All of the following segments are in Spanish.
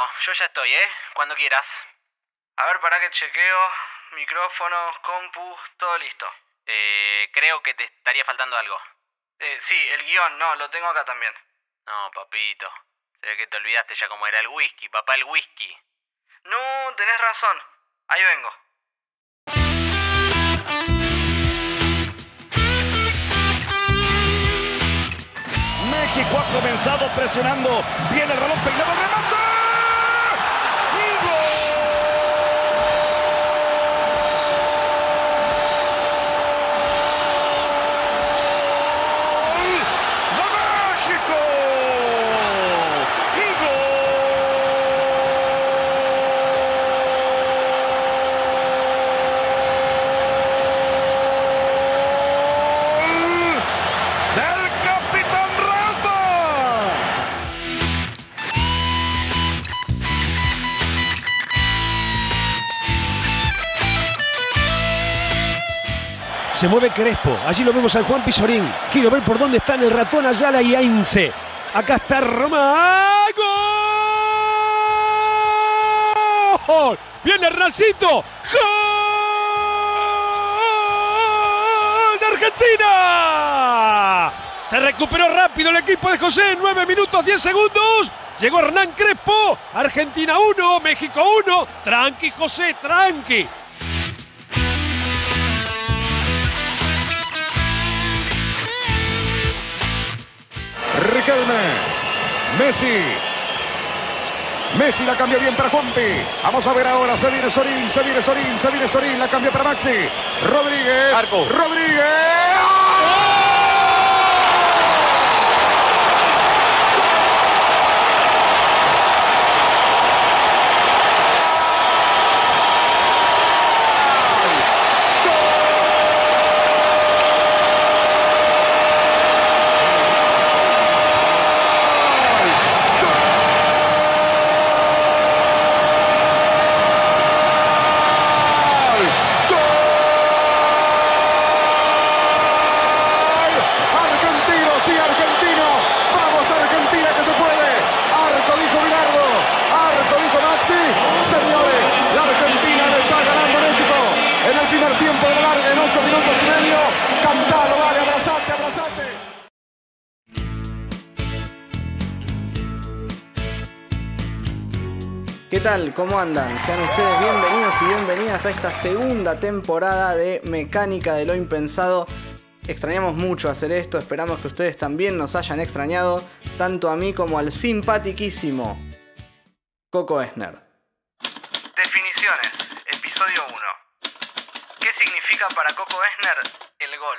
Bueno, yo ya estoy, ¿eh? Cuando quieras. A ver, para que chequeo. Micrófonos, compu, todo listo. Eh, creo que te estaría faltando algo. Eh, sí, el guion, no, lo tengo acá también. No, papito. Se ve que te olvidaste ya cómo era el whisky, papá, el whisky. No, tenés razón. Ahí vengo. México ha comenzado presionando. Viene el balón peinado, remate. Se mueve Crespo. Allí lo vemos al Juan Pizorín. Quiero ver por dónde están el ratón Ayala y Ainse. Acá está Roma. ¡Gol! ¡Viene Hernancito! ¡Gol de Argentina! Se recuperó rápido el equipo de José. 9 minutos 10 segundos. Llegó Hernán Crespo. Argentina 1, México 1. Tranqui, José, tranqui. Riquelme. Messi. Messi la cambia bien para Juanpi. Vamos a ver ahora. Se viene Sorín, se viene Sorín, se viene Sorín. La cambia para Maxi. Rodríguez. Arco. Rodríguez. ¿Cómo andan? Sean ustedes bienvenidos y bienvenidas a esta segunda temporada de Mecánica de lo Impensado. Extrañamos mucho hacer esto, esperamos que ustedes también nos hayan extrañado, tanto a mí como al simpatiquísimo Coco Esner. Definiciones, episodio 1. ¿Qué significa para Coco Esner el gol?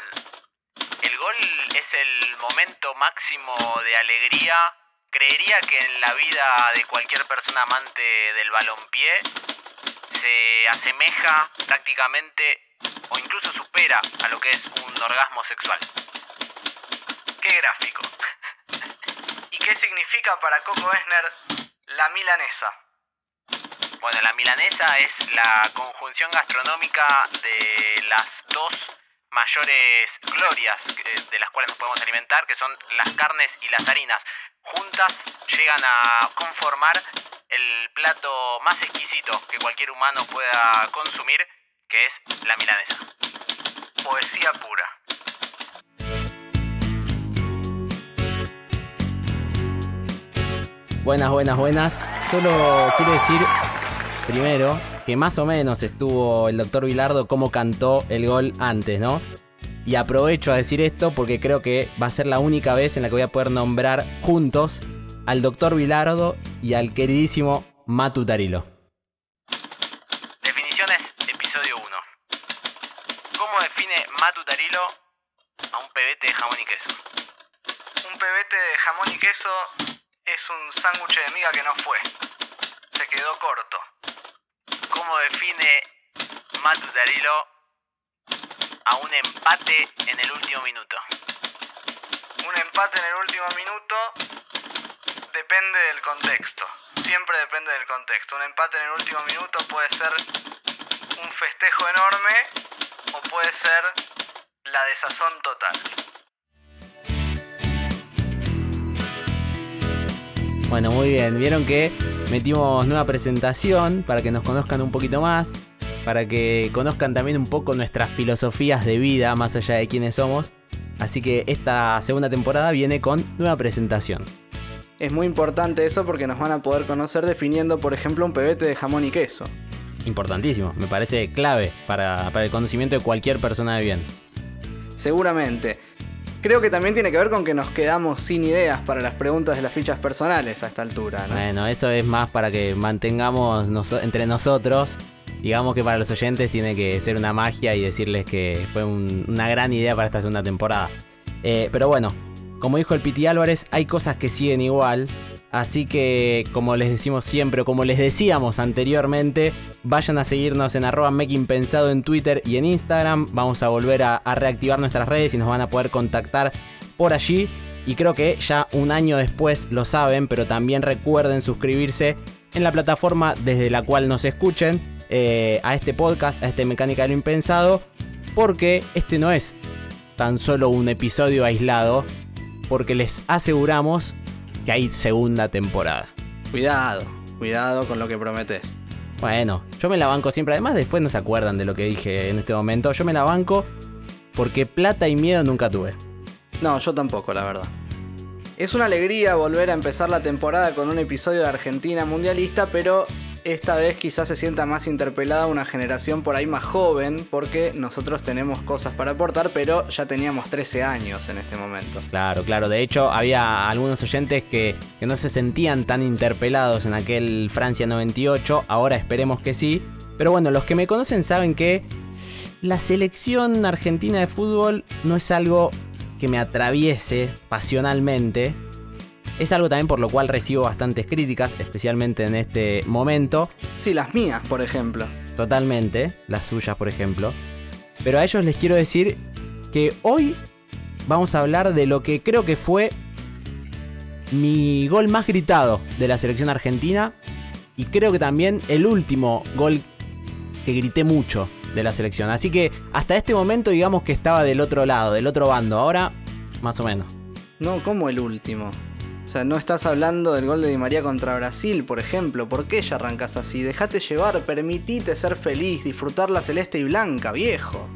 El gol es el momento máximo de alegría. Creería que en la vida de cualquier persona amante del balompié se asemeja prácticamente o incluso supera a lo que es un orgasmo sexual. ¡Qué gráfico! ¿Y qué significa para Coco Esner la milanesa? Bueno, la milanesa es la conjunción gastronómica de las dos mayores glorias eh, de las cuales nos podemos alimentar, que son las carnes y las harinas. Juntas llegan a conformar el plato más exquisito que cualquier humano pueda consumir, que es la milanesa. Poesía pura. Buenas, buenas, buenas. Solo quiero decir primero que más o menos estuvo el doctor Vilardo como cantó el gol antes, ¿no? Y aprovecho a decir esto porque creo que va a ser la única vez en la que voy a poder nombrar juntos al doctor Vilardo y al queridísimo Matu Tarilo. Definiciones, episodio 1. ¿Cómo define Matu Tarilo a un pebete de jamón y queso? Un pebete de jamón y queso es un sándwich de miga que no fue. Se quedó corto. ¿Cómo define Matu Tarilo a un empate en el último minuto? Un empate en el último minuto depende del contexto. Siempre depende del contexto. Un empate en el último minuto puede ser un festejo enorme o puede ser la desazón total. Bueno, muy bien. Vieron que metimos nueva presentación para que nos conozcan un poquito más, para que conozcan también un poco nuestras filosofías de vida, más allá de quiénes somos. Así que esta segunda temporada viene con nueva presentación. Es muy importante eso porque nos van a poder conocer definiendo, por ejemplo, un pebete de jamón y queso. Importantísimo, me parece clave para, para el conocimiento de cualquier persona de bien. Seguramente. Creo que también tiene que ver con que nos quedamos sin ideas para las preguntas de las fichas personales a esta altura. ¿no? Bueno, eso es más para que mantengamos entre nosotros. Digamos que para los oyentes tiene que ser una magia y decirles que fue un- una gran idea para esta segunda temporada. Eh, pero bueno, como dijo el Piti Álvarez, hay cosas que siguen igual. Así que, como les decimos siempre, o como les decíamos anteriormente, vayan a seguirnos en arroba Pensado en Twitter y en Instagram. Vamos a volver a reactivar nuestras redes y nos van a poder contactar por allí. Y creo que ya un año después lo saben, pero también recuerden suscribirse en la plataforma desde la cual nos escuchen eh, a este podcast, a este Mecánica de lo Impensado, porque este no es tan solo un episodio aislado, porque les aseguramos que hay segunda temporada. Cuidado, cuidado con lo que prometes. Bueno, yo me la banco siempre, además después no se acuerdan de lo que dije en este momento, yo me la banco porque plata y miedo nunca tuve. No, yo tampoco, la verdad. Es una alegría volver a empezar la temporada con un episodio de Argentina mundialista, pero esta vez quizás se sienta más interpelada una generación por ahí más joven, porque nosotros tenemos cosas para aportar, pero ya teníamos 13 años en este momento. Claro, claro. De hecho, había algunos oyentes que, que no se sentían tan interpelados en aquel Francia 98. Ahora esperemos que sí. Pero bueno, los que me conocen saben que la selección argentina de fútbol no es algo que me atraviese pasionalmente. Es algo también por lo cual recibo bastantes críticas, especialmente en este momento. Sí, las mías, por ejemplo. Totalmente, las suyas por ejemplo. Pero a ellos les quiero decir que hoy vamos a hablar de lo que creo que fue mi gol más gritado de la selección argentina y creo que también el último gol que grité mucho de la selección. Así que hasta este momento digamos que estaba del otro lado, del otro bando. Ahora, más o menos. No, como el último. O sea, no estás hablando del gol de Di María contra Brasil, por ejemplo. ¿Por qué ya arrancas así? Dejate llevar, permitite ser feliz, disfrutar la celeste y blanca, viejo.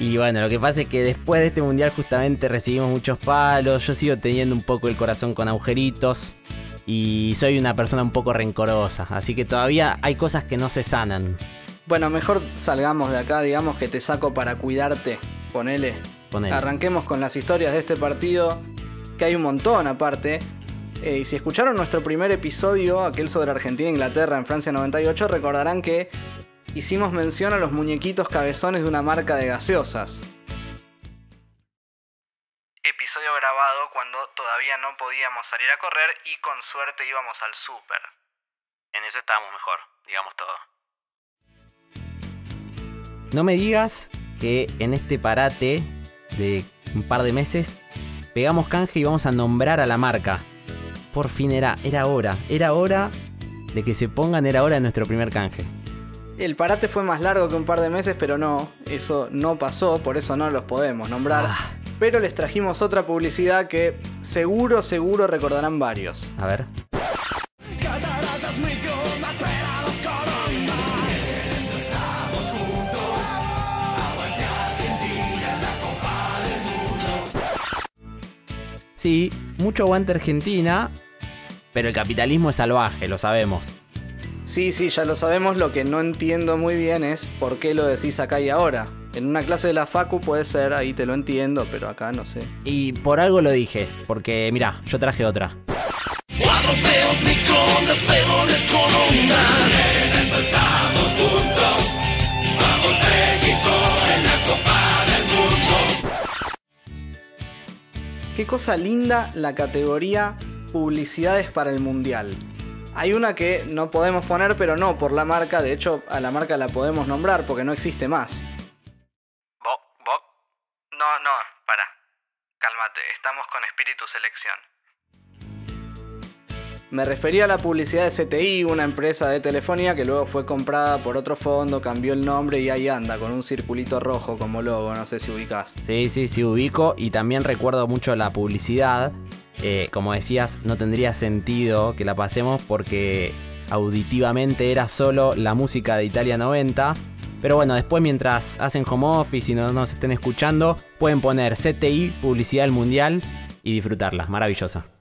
Y bueno, lo que pasa es que después de este mundial justamente recibimos muchos palos, yo sigo teniendo un poco el corazón con agujeritos y soy una persona un poco rencorosa, así que todavía hay cosas que no se sanan. Bueno, mejor salgamos de acá, digamos que te saco para cuidarte. Ponele. Ponele. Arranquemos con las historias de este partido, que hay un montón aparte. Eh, y si escucharon nuestro primer episodio, aquel sobre Argentina e Inglaterra en Francia 98, recordarán que hicimos mención a los muñequitos cabezones de una marca de gaseosas. Episodio grabado cuando todavía no podíamos salir a correr y con suerte íbamos al súper. En eso estábamos mejor, digamos todo. No me digas que en este parate de un par de meses pegamos canje y vamos a nombrar a la marca. Por fin era, era hora, era hora de que se pongan, era hora de nuestro primer canje. El parate fue más largo que un par de meses, pero no, eso no pasó, por eso no los podemos nombrar. Ah. Pero les trajimos otra publicidad que seguro, seguro recordarán varios. A ver. Cataratas, microondas, pelados con onda. Estamos juntos. Aguante Argentina en la Copa del Mundo. Sí, mucho aguante Argentina, pero el capitalismo es salvaje, lo sabemos. Sí, sí, ya lo sabemos, lo que no entiendo muy bien es por qué lo decís acá y ahora. En una clase de la Facu puede ser, ahí te lo entiendo, pero acá no sé. Y por algo lo dije, porque mira, yo traje otra. Cuadros feos, con onda. Qué cosa linda la categoría publicidades para el mundial. Hay una que no podemos poner, pero no por la marca, de hecho a la marca la podemos nombrar porque no existe más. ¿Vos? ¿Vos? No, no, para. Cálmate, estamos con espíritu selección. Me refería a la publicidad de CTI, una empresa de telefonía que luego fue comprada por otro fondo, cambió el nombre y ahí anda, con un circulito rojo como logo, no sé si ubicás. Sí, sí, sí, ubico y también recuerdo mucho la publicidad. Eh, como decías, no tendría sentido que la pasemos porque auditivamente era solo la música de Italia 90. Pero bueno, después mientras hacen home office y no nos estén escuchando, pueden poner CTI, Publicidad del Mundial, y disfrutarla. Maravillosa.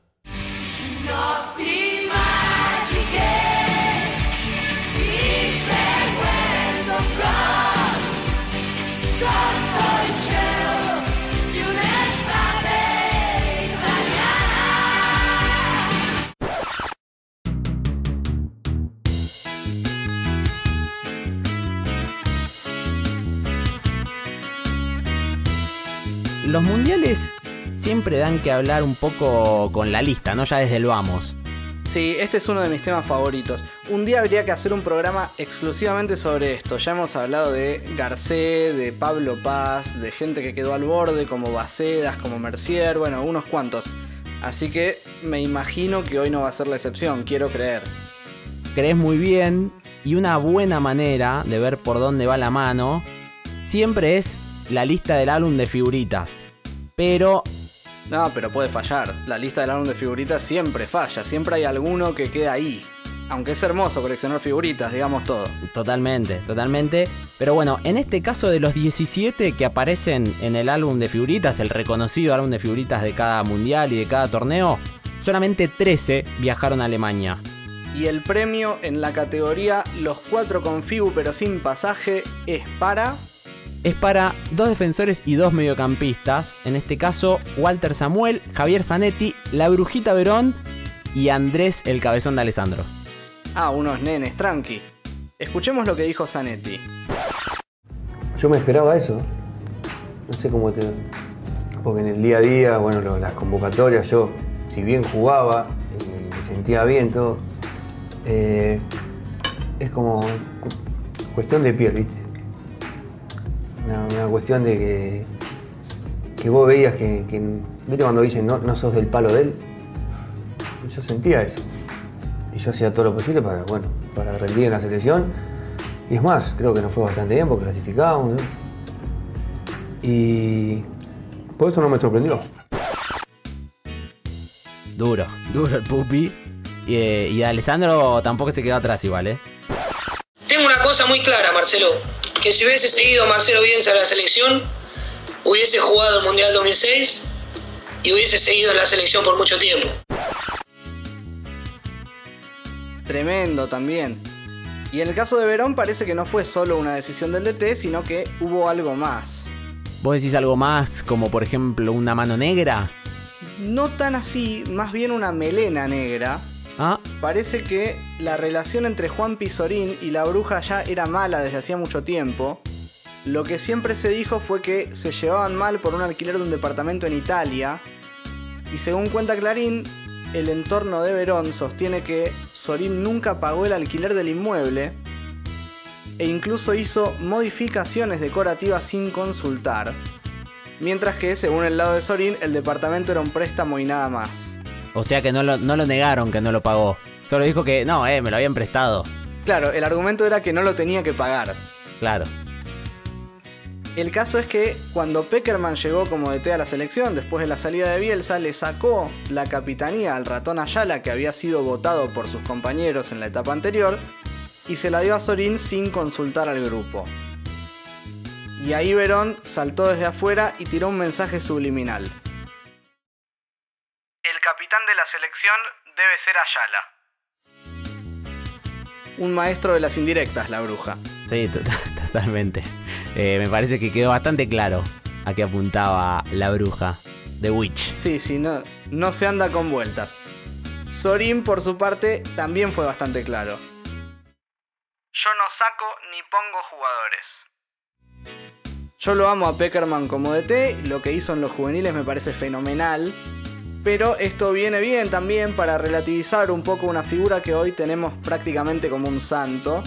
Los mundiales siempre dan que hablar un poco con la lista, ¿no? Ya desde el vamos. Sí, este es uno de mis temas favoritos. Un día habría que hacer un programa exclusivamente sobre esto. Ya hemos hablado de Garcé, de Pablo Paz, de gente que quedó al borde, como Bacedas, como Mercier, bueno, unos cuantos. Así que me imagino que hoy no va a ser la excepción, quiero creer. Crees muy bien y una buena manera de ver por dónde va la mano siempre es la lista del álbum de figuritas. Pero No, pero puede fallar. La lista del álbum de figuritas siempre falla. Siempre hay alguno que queda ahí. Aunque es hermoso coleccionar figuritas, digamos todo. Totalmente, totalmente. Pero bueno, en este caso de los 17 que aparecen en el álbum de figuritas, el reconocido álbum de figuritas de cada mundial y de cada torneo, solamente 13 viajaron a Alemania. Y el premio en la categoría Los cuatro con Figu pero sin pasaje es para. Es para dos defensores y dos mediocampistas. En este caso, Walter Samuel, Javier Zanetti, La Brujita Verón y Andrés el Cabezón de Alessandro. Ah, unos nenes, tranqui. Escuchemos lo que dijo Zanetti. Yo me esperaba eso. No sé cómo te. Porque en el día a día, bueno, lo- las convocatorias, yo, si bien jugaba, eh, me sentía bien, todo. eh, es como cu- cuestión de piel, ¿viste? Una, una cuestión de que. que vos veías que. que- ¿Viste cuando dicen no, no sos del palo de él? Yo sentía eso. Y yo hacía todo lo posible para, bueno, para rendir en la selección. Y es más, creo que nos fue bastante bien porque clasificábamos. ¿no? Y por eso no me sorprendió. Duro, duro el pupi. Y, eh, y Alessandro tampoco se quedó atrás igual, ¿eh? Tengo una cosa muy clara, Marcelo, que si hubiese seguido Marcelo Bielsa a la selección, hubiese jugado el Mundial 2006 y hubiese seguido en la selección por mucho tiempo. Tremendo también. Y en el caso de Verón parece que no fue solo una decisión del DT, sino que hubo algo más. ¿Vos decís algo más como por ejemplo una mano negra? No tan así, más bien una melena negra. Ah, Parece que la relación entre Juan Pizorín y la bruja ya era mala desde hacía mucho tiempo. Lo que siempre se dijo fue que se llevaban mal por un alquiler de un departamento en Italia. Y según cuenta Clarín, el entorno de Verón sostiene que Sorín nunca pagó el alquiler del inmueble e incluso hizo modificaciones decorativas sin consultar. Mientras que, según el lado de Sorín, el departamento era un préstamo y nada más. O sea que no lo, no lo negaron que no lo pagó. Solo dijo que no, eh, me lo habían prestado. Claro, el argumento era que no lo tenía que pagar. Claro. El caso es que cuando Peckerman llegó como DT a la selección después de la salida de Bielsa, le sacó la capitanía al ratón Ayala que había sido votado por sus compañeros en la etapa anterior y se la dio a Sorín sin consultar al grupo. Y ahí Verón saltó desde afuera y tiró un mensaje subliminal. Capitán de la selección debe ser Ayala. Un maestro de las indirectas, la bruja. Sí, to- totalmente. Eh, me parece que quedó bastante claro a qué apuntaba la bruja. The Witch. Sí, sí, no, no se anda con vueltas. Sorin, por su parte, también fue bastante claro. Yo no saco ni pongo jugadores. Yo lo amo a Peckerman como DT, lo que hizo en los juveniles me parece fenomenal. Pero esto viene bien también para relativizar un poco una figura que hoy tenemos prácticamente como un santo.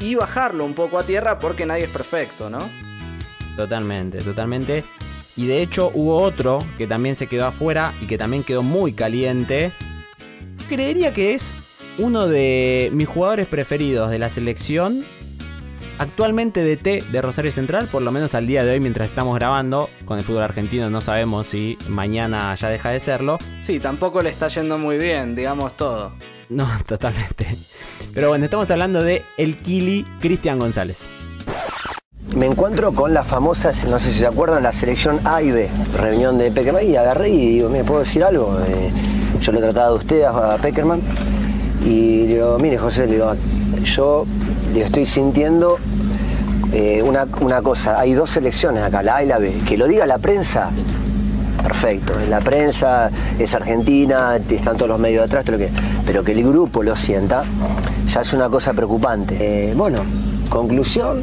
Y bajarlo un poco a tierra porque nadie es perfecto, ¿no? Totalmente, totalmente. Y de hecho hubo otro que también se quedó afuera y que también quedó muy caliente. Creería que es uno de mis jugadores preferidos de la selección. Actualmente DT de Rosario Central, por lo menos al día de hoy mientras estamos grabando. Con el fútbol argentino no sabemos si mañana ya deja de serlo. Sí, tampoco le está yendo muy bien, digamos todo. No, totalmente. Pero bueno, estamos hablando de el Kili Cristian González. Me encuentro con las famosas, no sé si se acuerdan, la selección A y B, reunión de Peckerman, y agarré y digo, ¿me puedo decir algo? Eh, yo le he tratado de usted a, Peckerman, y le digo, mire José, le digo, yo estoy sintiendo eh, una, una cosa, hay dos selecciones acá, la A y la B, que lo diga la prensa, perfecto, la prensa es argentina, están todos los medios atrás, lo que, pero que el grupo lo sienta, ya es una cosa preocupante. Eh, bueno, conclusión,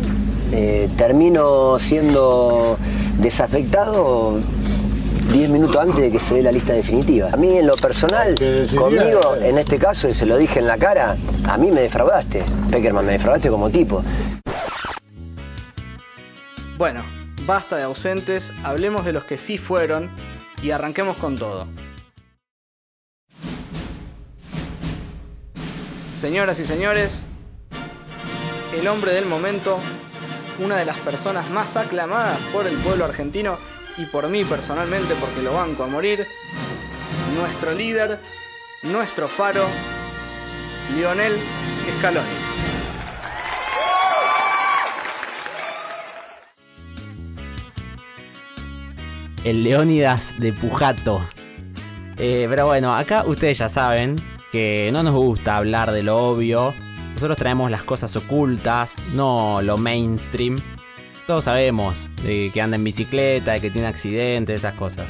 eh, termino siendo desafectado 10 minutos antes de que se dé la lista definitiva. A mí en lo personal, conmigo, en este caso, y se lo dije en la cara, a mí me defraudaste, Peckerman, me defraudaste como tipo. Bueno, basta de ausentes, hablemos de los que sí fueron y arranquemos con todo. Señoras y señores, el hombre del momento, una de las personas más aclamadas por el pueblo argentino y por mí personalmente porque lo banco a morir, nuestro líder, nuestro faro, Lionel Scaloni. el Leónidas de Pujato. Eh, pero bueno, acá ustedes ya saben que no nos gusta hablar de lo obvio. Nosotros traemos las cosas ocultas, no lo mainstream. Todos sabemos de que anda en bicicleta, de que tiene accidentes, esas cosas.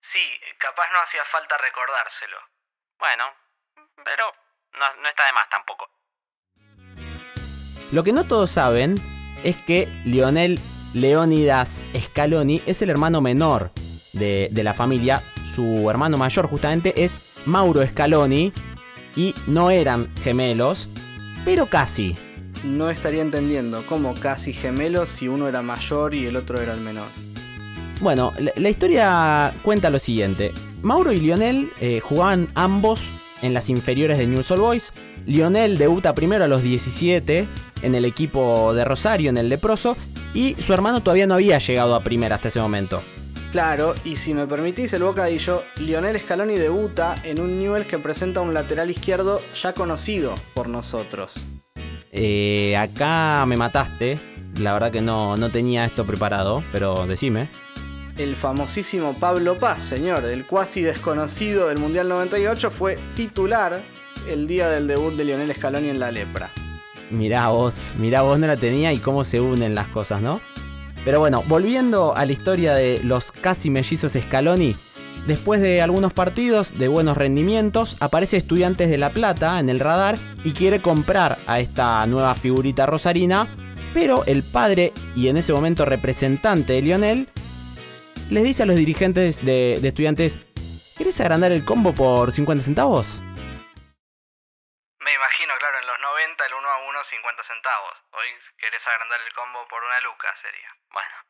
Sí, capaz no hacía falta recordárselo. Bueno, pero no, no está de más tampoco. Lo que no todos saben es que Lionel Leónidas Scaloni es el hermano menor de, de la familia. Su hermano mayor justamente es Mauro Scaloni y no eran gemelos, pero casi. No estaría entendiendo cómo casi gemelos si uno era mayor y el otro era el menor. Bueno, la, la historia cuenta lo siguiente. Mauro y Lionel eh, jugaban ambos en las inferiores de Newell's Old Boys. Lionel debuta primero a los 17 en el equipo de Rosario, en el leproso, y su hermano todavía no había llegado a primera hasta ese momento. Claro, y si me permitís el bocadillo, Lionel Scaloni debuta en un Newell que presenta un lateral izquierdo ya conocido por nosotros. Eh, acá me mataste, la verdad que no, no tenía esto preparado, pero decime. El famosísimo Pablo Paz, señor, el cuasi desconocido del Mundial 98, fue titular el día del debut de Lionel Scaloni en la lepra. Mirá vos, mirá vos no la tenía y cómo se unen las cosas, ¿no? Pero bueno, volviendo a la historia de los casi mellizos Scaloni, después de algunos partidos de buenos rendimientos, aparece Estudiantes de La Plata en el radar y quiere comprar a esta nueva figurita rosarina, pero el padre y en ese momento representante de Lionel les dice a los dirigentes de, Estudiantes, ¿querés agrandar el combo por 50 centavos? Me imagino, claro, en los 90 el 1 a 1 50 centavos. Hoy querés agrandar el combo por una luca, sería. Bueno.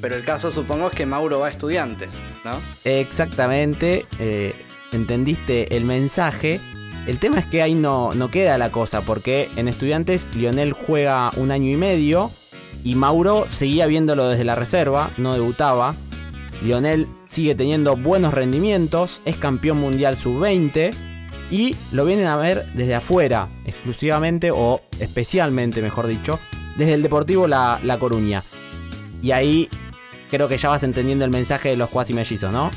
Pero el caso supongo es que Mauro va a estudiantes, ¿no? Exactamente, eh, entendiste el mensaje. El tema es que ahí no, no queda la cosa, porque en estudiantes Lionel juega un año y medio y Mauro seguía viéndolo desde la reserva, no debutaba. Lionel sigue teniendo buenos rendimientos, es campeón mundial sub-20 y lo vienen a ver desde afuera, exclusivamente o especialmente, mejor dicho, desde el Deportivo La, la Coruña. Y ahí creo que ya vas entendiendo el mensaje de los cuasi mellizos, ¿no?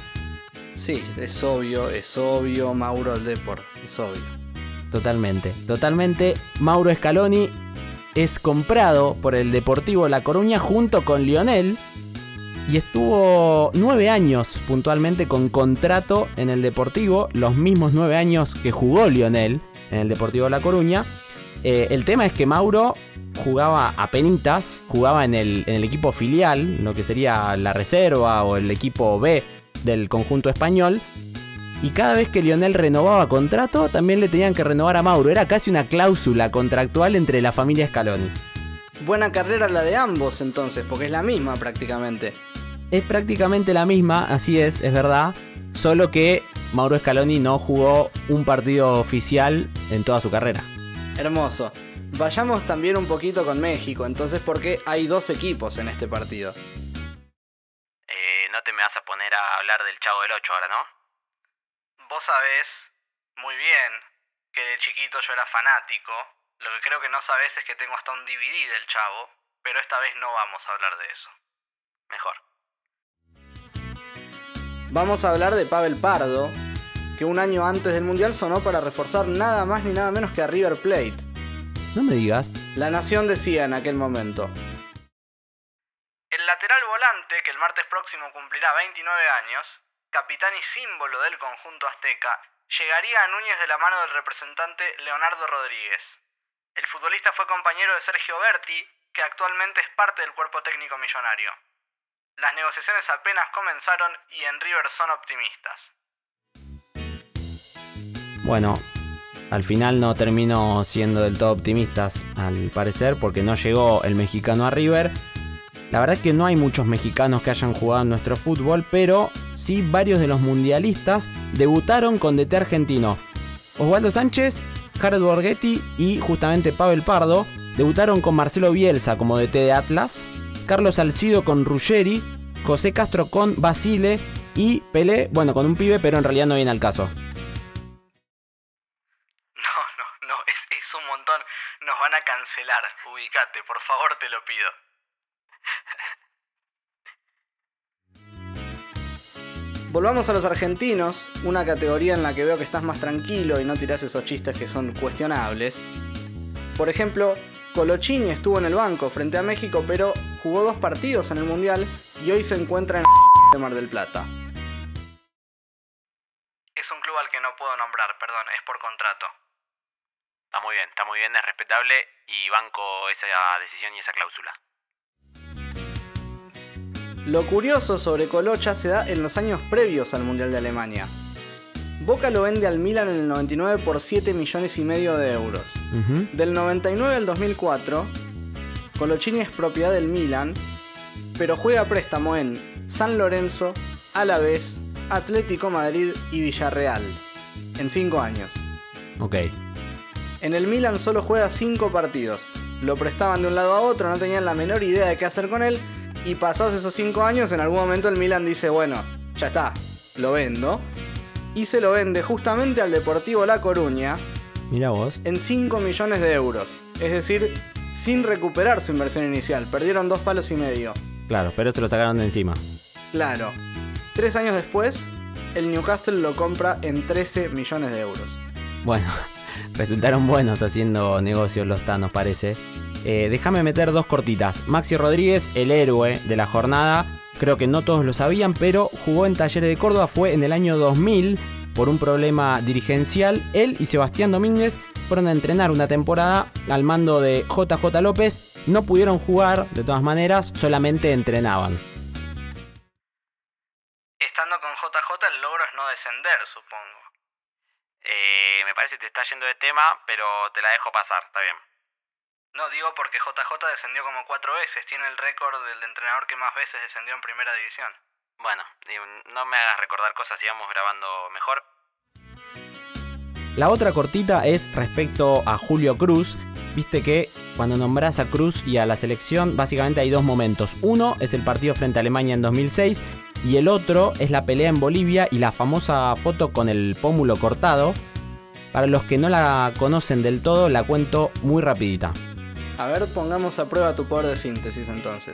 Sí, es obvio, es obvio, Mauro el Deport, es obvio. Totalmente, totalmente. Mauro Scaloni es comprado por el Deportivo La Coruña junto con Lionel y estuvo nueve años puntualmente con contrato en el Deportivo, los mismos nueve años que jugó Lionel en el Deportivo La Coruña. Eh, el tema es que Mauro jugaba a penitas, jugaba en el, en el equipo filial, lo que sería la reserva o el equipo B del conjunto español. Y cada vez que Lionel renovaba contrato, también le tenían que renovar a Mauro. Era casi una cláusula contractual entre la familia Scaloni. Buena carrera la de ambos entonces, porque es la misma prácticamente. Es prácticamente la misma, así es, es verdad. Solo que Mauro Scaloni no jugó un partido oficial en toda su carrera. Hermoso. Vayamos también un poquito con México, entonces, porque hay dos equipos en este partido. Eh, no te me vas a poner a hablar del Chavo del 8 ahora, ¿no? Vos sabés muy bien que de chiquito yo era fanático. Lo que creo que no sabés es que tengo hasta un DVD del Chavo, pero esta vez no vamos a hablar de eso. Mejor. Vamos a hablar de Pavel Pardo, que un año antes del Mundial sonó para reforzar nada más ni nada menos que a River Plate. No me digas. La Nación decía en aquel momento. El lateral volante, que el martes próximo cumplirá 29 años, capitán y símbolo del conjunto azteca, llegaría a Núñez de la mano del representante Leonardo Rodríguez. El futbolista fue compañero de Sergio Berti, que actualmente es parte del cuerpo técnico millonario. Las negociaciones apenas comenzaron y en River son optimistas. Bueno, al final no terminó siendo del todo optimistas, al parecer, porque no llegó el mexicano a River. La verdad es que no hay muchos mexicanos que hayan jugado en nuestro fútbol, pero sí varios de los mundialistas debutaron con DT argentino. Osvaldo Sánchez, Jared Borghetti y justamente Pavel Pardo debutaron con Marcelo Bielsa como DT de Atlas, Carlos Salcido con Ruggeri, José Castro con Basile y Pelé, bueno, con un pibe, pero en realidad no viene al caso. Van a cancelar. Ubicate, por favor, te lo pido. Volvamos a los argentinos, una categoría en la que veo que estás más tranquilo y no tirás esos chistes que son cuestionables. Por ejemplo, Colochini estuvo en el banco frente a México, pero jugó dos partidos en el Mundial y hoy se encuentra en de Mar del Plata. Es un club al que no puedo nombrar, perdón, es por contrato. Está muy bien, está muy bien, es respetable y banco esa decisión y esa cláusula. Lo curioso sobre Colocha se da en los años previos al Mundial de Alemania. Boca lo vende al Milan en el 99 por 7 millones y medio de euros. Del 99 al 2004, Colochini es propiedad del Milan, pero juega a préstamo en San Lorenzo, Alavés, Atlético Madrid y Villarreal. En 5 años. Ok. En el Milan solo juega 5 partidos. Lo prestaban de un lado a otro, no tenían la menor idea de qué hacer con él. Y pasados esos 5 años, en algún momento el Milan dice, bueno, ya está, lo vendo. Y se lo vende justamente al Deportivo La Coruña Mira vos. en 5 millones de euros. Es decir, sin recuperar su inversión inicial. Perdieron dos palos y medio. Claro, pero se lo sacaron de encima. Claro. Tres años después, el Newcastle lo compra en 13 millones de euros. Bueno, resultaron buenos haciendo negocios los Thanos, parece. Eh, Déjame meter dos cortitas. Maxi Rodríguez, el héroe de la jornada. Creo que no todos lo sabían, pero jugó en Talleres de Córdoba. Fue en el año 2000 por un problema dirigencial. Él y Sebastián Domínguez fueron a entrenar una temporada al mando de JJ López. No pudieron jugar, de todas maneras, solamente entrenaban. Estando con JJ, el logro es no descender, supongo. Eh, me parece que te está yendo de tema, pero te la dejo pasar, está bien. No digo porque JJ descendió como cuatro veces. Tiene el récord del entrenador que más veces descendió en primera división. Bueno, no me hagas recordar cosas, sigamos grabando mejor. La otra cortita es respecto a Julio Cruz. Viste que cuando nombras a Cruz y a la selección, básicamente hay dos momentos. Uno es el partido frente a Alemania en 2006 y el otro es la pelea en Bolivia y la famosa foto con el pómulo cortado. Para los que no la conocen del todo, la cuento muy rapidita. A ver, pongamos a prueba tu poder de síntesis entonces.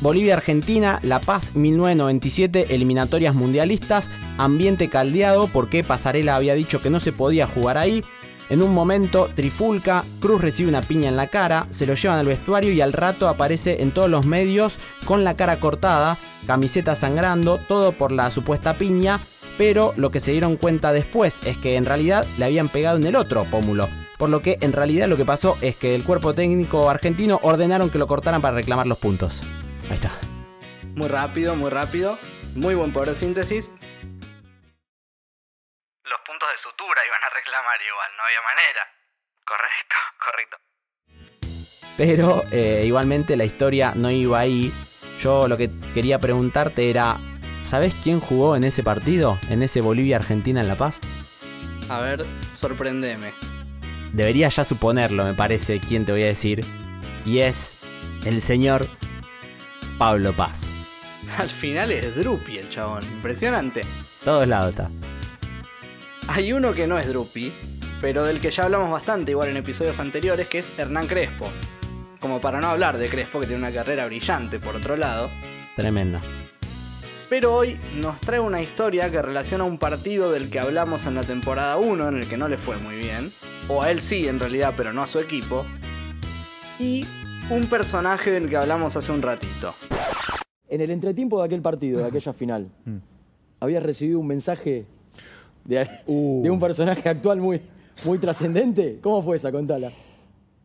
Bolivia-Argentina, La Paz 1997, eliminatorias mundialistas, ambiente caldeado porque Pasarela había dicho que no se podía jugar ahí. En un momento, Trifulca, Cruz recibe una piña en la cara, se lo llevan al vestuario y al rato aparece en todos los medios con la cara cortada, camiseta sangrando, todo por la supuesta piña, pero lo que se dieron cuenta después es que en realidad le habían pegado en el otro pómulo. Por lo que en realidad lo que pasó es que el cuerpo técnico argentino ordenaron que lo cortaran para reclamar los puntos. Ahí está. Muy rápido, muy rápido. Muy buen poder de síntesis. Los puntos de sutura iban a reclamar igual, no había manera. Correcto, correcto. Pero eh, igualmente la historia no iba ahí. Yo lo que quería preguntarte era, ¿sabes quién jugó en ese partido? En ese Bolivia-Argentina en La Paz. A ver, sorprendeme. Debería ya suponerlo, me parece, quién te voy a decir. Y es el señor Pablo Paz. Al final es Drupi el chabón. Impresionante. Todos lados está. Hay uno que no es Drupi, pero del que ya hablamos bastante igual en episodios anteriores, que es Hernán Crespo. Como para no hablar de Crespo, que tiene una carrera brillante por otro lado. Tremenda. Pero hoy nos trae una historia que relaciona un partido del que hablamos en la temporada 1, en el que no le fue muy bien. O a él sí, en realidad, pero no a su equipo. Y un personaje del que hablamos hace un ratito. En el entretiempo de aquel partido, de aquella final, habías recibido un mensaje de, de un personaje actual muy, muy trascendente. ¿Cómo fue esa? Contala.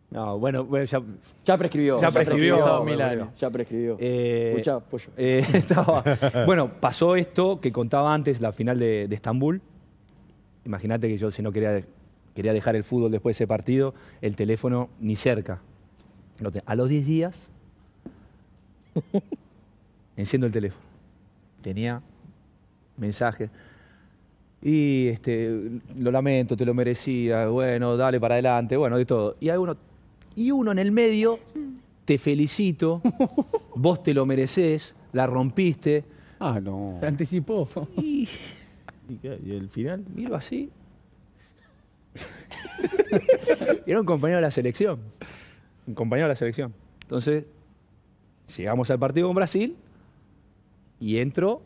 No, bueno, bueno, ya, Ya prescribió. Ya prescribió. prescribió, Mil años. Ya prescribió. Eh, Escuchá, pollo. eh, estaba- bueno, pasó esto que contaba antes, la final de, de Estambul. Imagínate que yo si no quería, quería dejar el fútbol después de ese partido, el teléfono ni cerca. A los 10 días, enciendo el teléfono. Tenía mensajes. Y este, lo lamento, te lo merecía, bueno, dale para adelante, bueno, de todo. Y hay uno, y uno en el medio, te felicito, vos te lo mereces, la rompiste. Ah, no. Se anticipó. Y, y, qué? ¿Y el final, miro así. Era un compañero de la selección. Un compañero de la selección. Entonces, llegamos al partido con Brasil y entro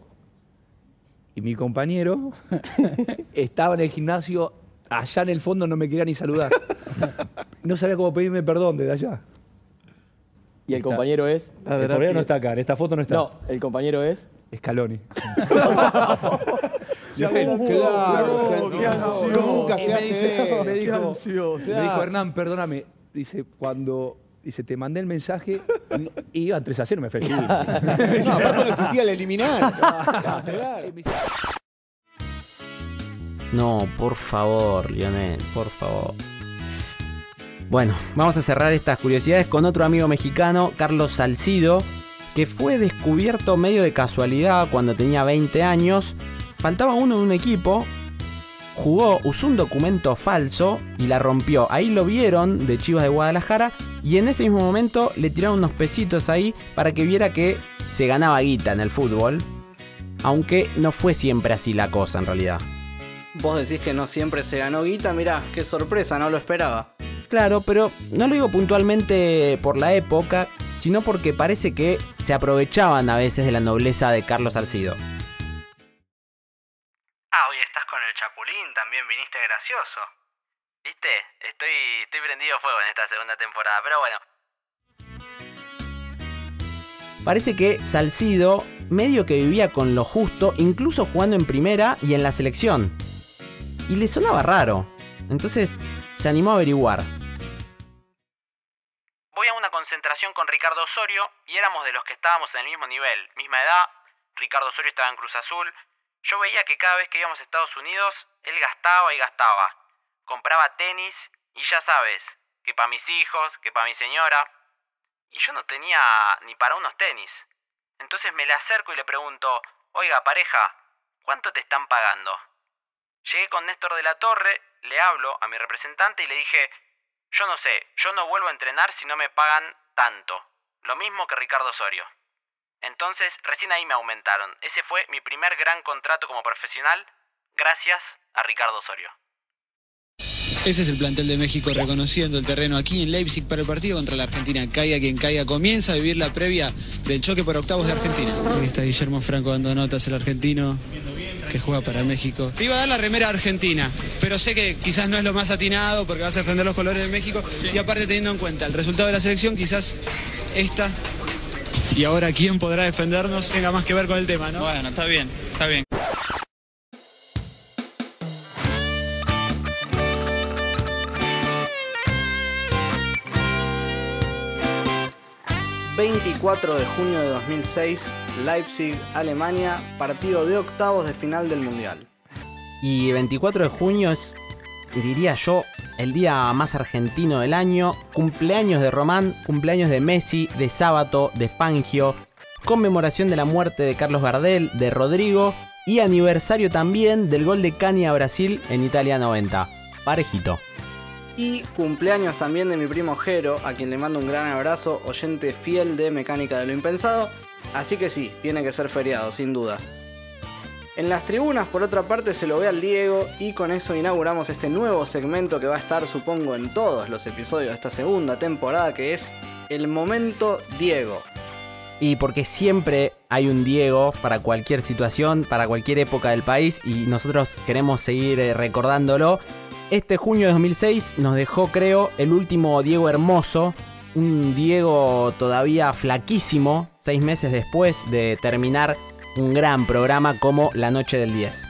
y mi compañero estaba en el gimnasio allá en el fondo, no me quería ni saludar. No sabía cómo pedirme perdón desde allá. ¿Y el Está- compañero es? El compañero no está acá, en esta foto no está. No, el compañero es. Scaloni. Ya Claro, ves, claro, qué gente, ansioso. nunca Y se me hace dice- eso. me Qué dijo, ansioso. me dijo, Hernán, perdóname. Dice, cuando dice, te mandé el mensaje, y iba 3 a 0, me felicito. No, aparte no existía el eliminar. No, por favor, Lionel, por favor. Bueno, vamos a cerrar estas curiosidades con otro amigo mexicano, Carlos Salcido, que fue descubierto medio de casualidad cuando tenía 20 años. Faltaba uno en un equipo, jugó, usó un documento falso y la rompió. Ahí lo vieron de Chivas de Guadalajara y en ese mismo momento le tiraron unos pesitos ahí para que viera que se ganaba guita en el fútbol. Aunque no fue siempre así la cosa en realidad. Vos decís que no siempre se ganó guita, mirá, qué sorpresa, no lo esperaba. Claro, pero no lo digo puntualmente por la época, sino porque parece que se aprovechaban a veces de la nobleza de Carlos Salcido. El Chapulín, también viniste gracioso. ¿Viste? Estoy, estoy prendido fuego en esta segunda temporada, pero bueno. Parece que Salcido medio que vivía con lo justo, incluso jugando en primera y en la selección. Y le sonaba raro. Entonces se animó a averiguar. Voy a una concentración con Ricardo Osorio y éramos de los que estábamos en el mismo nivel, misma edad. Ricardo Osorio estaba en Cruz Azul. Yo veía que cada vez que íbamos a Estados Unidos, él gastaba y gastaba. Compraba tenis y ya sabes, que para mis hijos, que para mi señora. Y yo no tenía ni para unos tenis. Entonces me le acerco y le pregunto, oiga pareja, ¿cuánto te están pagando? Llegué con Néstor de la Torre, le hablo a mi representante y le dije, yo no sé, yo no vuelvo a entrenar si no me pagan tanto. Lo mismo que Ricardo Osorio. Entonces, recién ahí me aumentaron. Ese fue mi primer gran contrato como profesional, gracias a Ricardo Osorio. Ese es el plantel de México reconociendo el terreno aquí en Leipzig para el partido contra la Argentina. Caiga quien caiga, comienza a vivir la previa del choque por octavos de Argentina. Aquí está Guillermo Franco dando notas, el argentino que juega para México. Te iba a dar la remera argentina, pero sé que quizás no es lo más atinado porque vas a defender los colores de México y aparte teniendo en cuenta el resultado de la selección, quizás esta y ahora quién podrá defendernos tenga más que ver con el tema, ¿no? Bueno, está bien, está bien. 24 de junio de 2006, Leipzig, Alemania, partido de octavos de final del Mundial. Y 24 de junio es, diría yo, el día más argentino del año. Cumpleaños de Román, cumpleaños de Messi, de Sábato, de Fangio. Conmemoración de la muerte de Carlos Gardel, de Rodrigo. y aniversario también del gol de Cani a Brasil en Italia 90. Parejito. Y cumpleaños también de mi primo Jero, a quien le mando un gran abrazo, oyente fiel de Mecánica de lo Impensado. Así que sí, tiene que ser feriado, sin dudas. En las tribunas, por otra parte, se lo ve al Diego y con eso inauguramos este nuevo segmento que va a estar, supongo, en todos los episodios de esta segunda temporada, que es El Momento Diego. Y porque siempre hay un Diego para cualquier situación, para cualquier época del país y nosotros queremos seguir eh, recordándolo. Este junio de 2006 nos dejó, creo, el último Diego Hermoso, un Diego todavía flaquísimo, seis meses después de terminar un gran programa como La Noche del 10.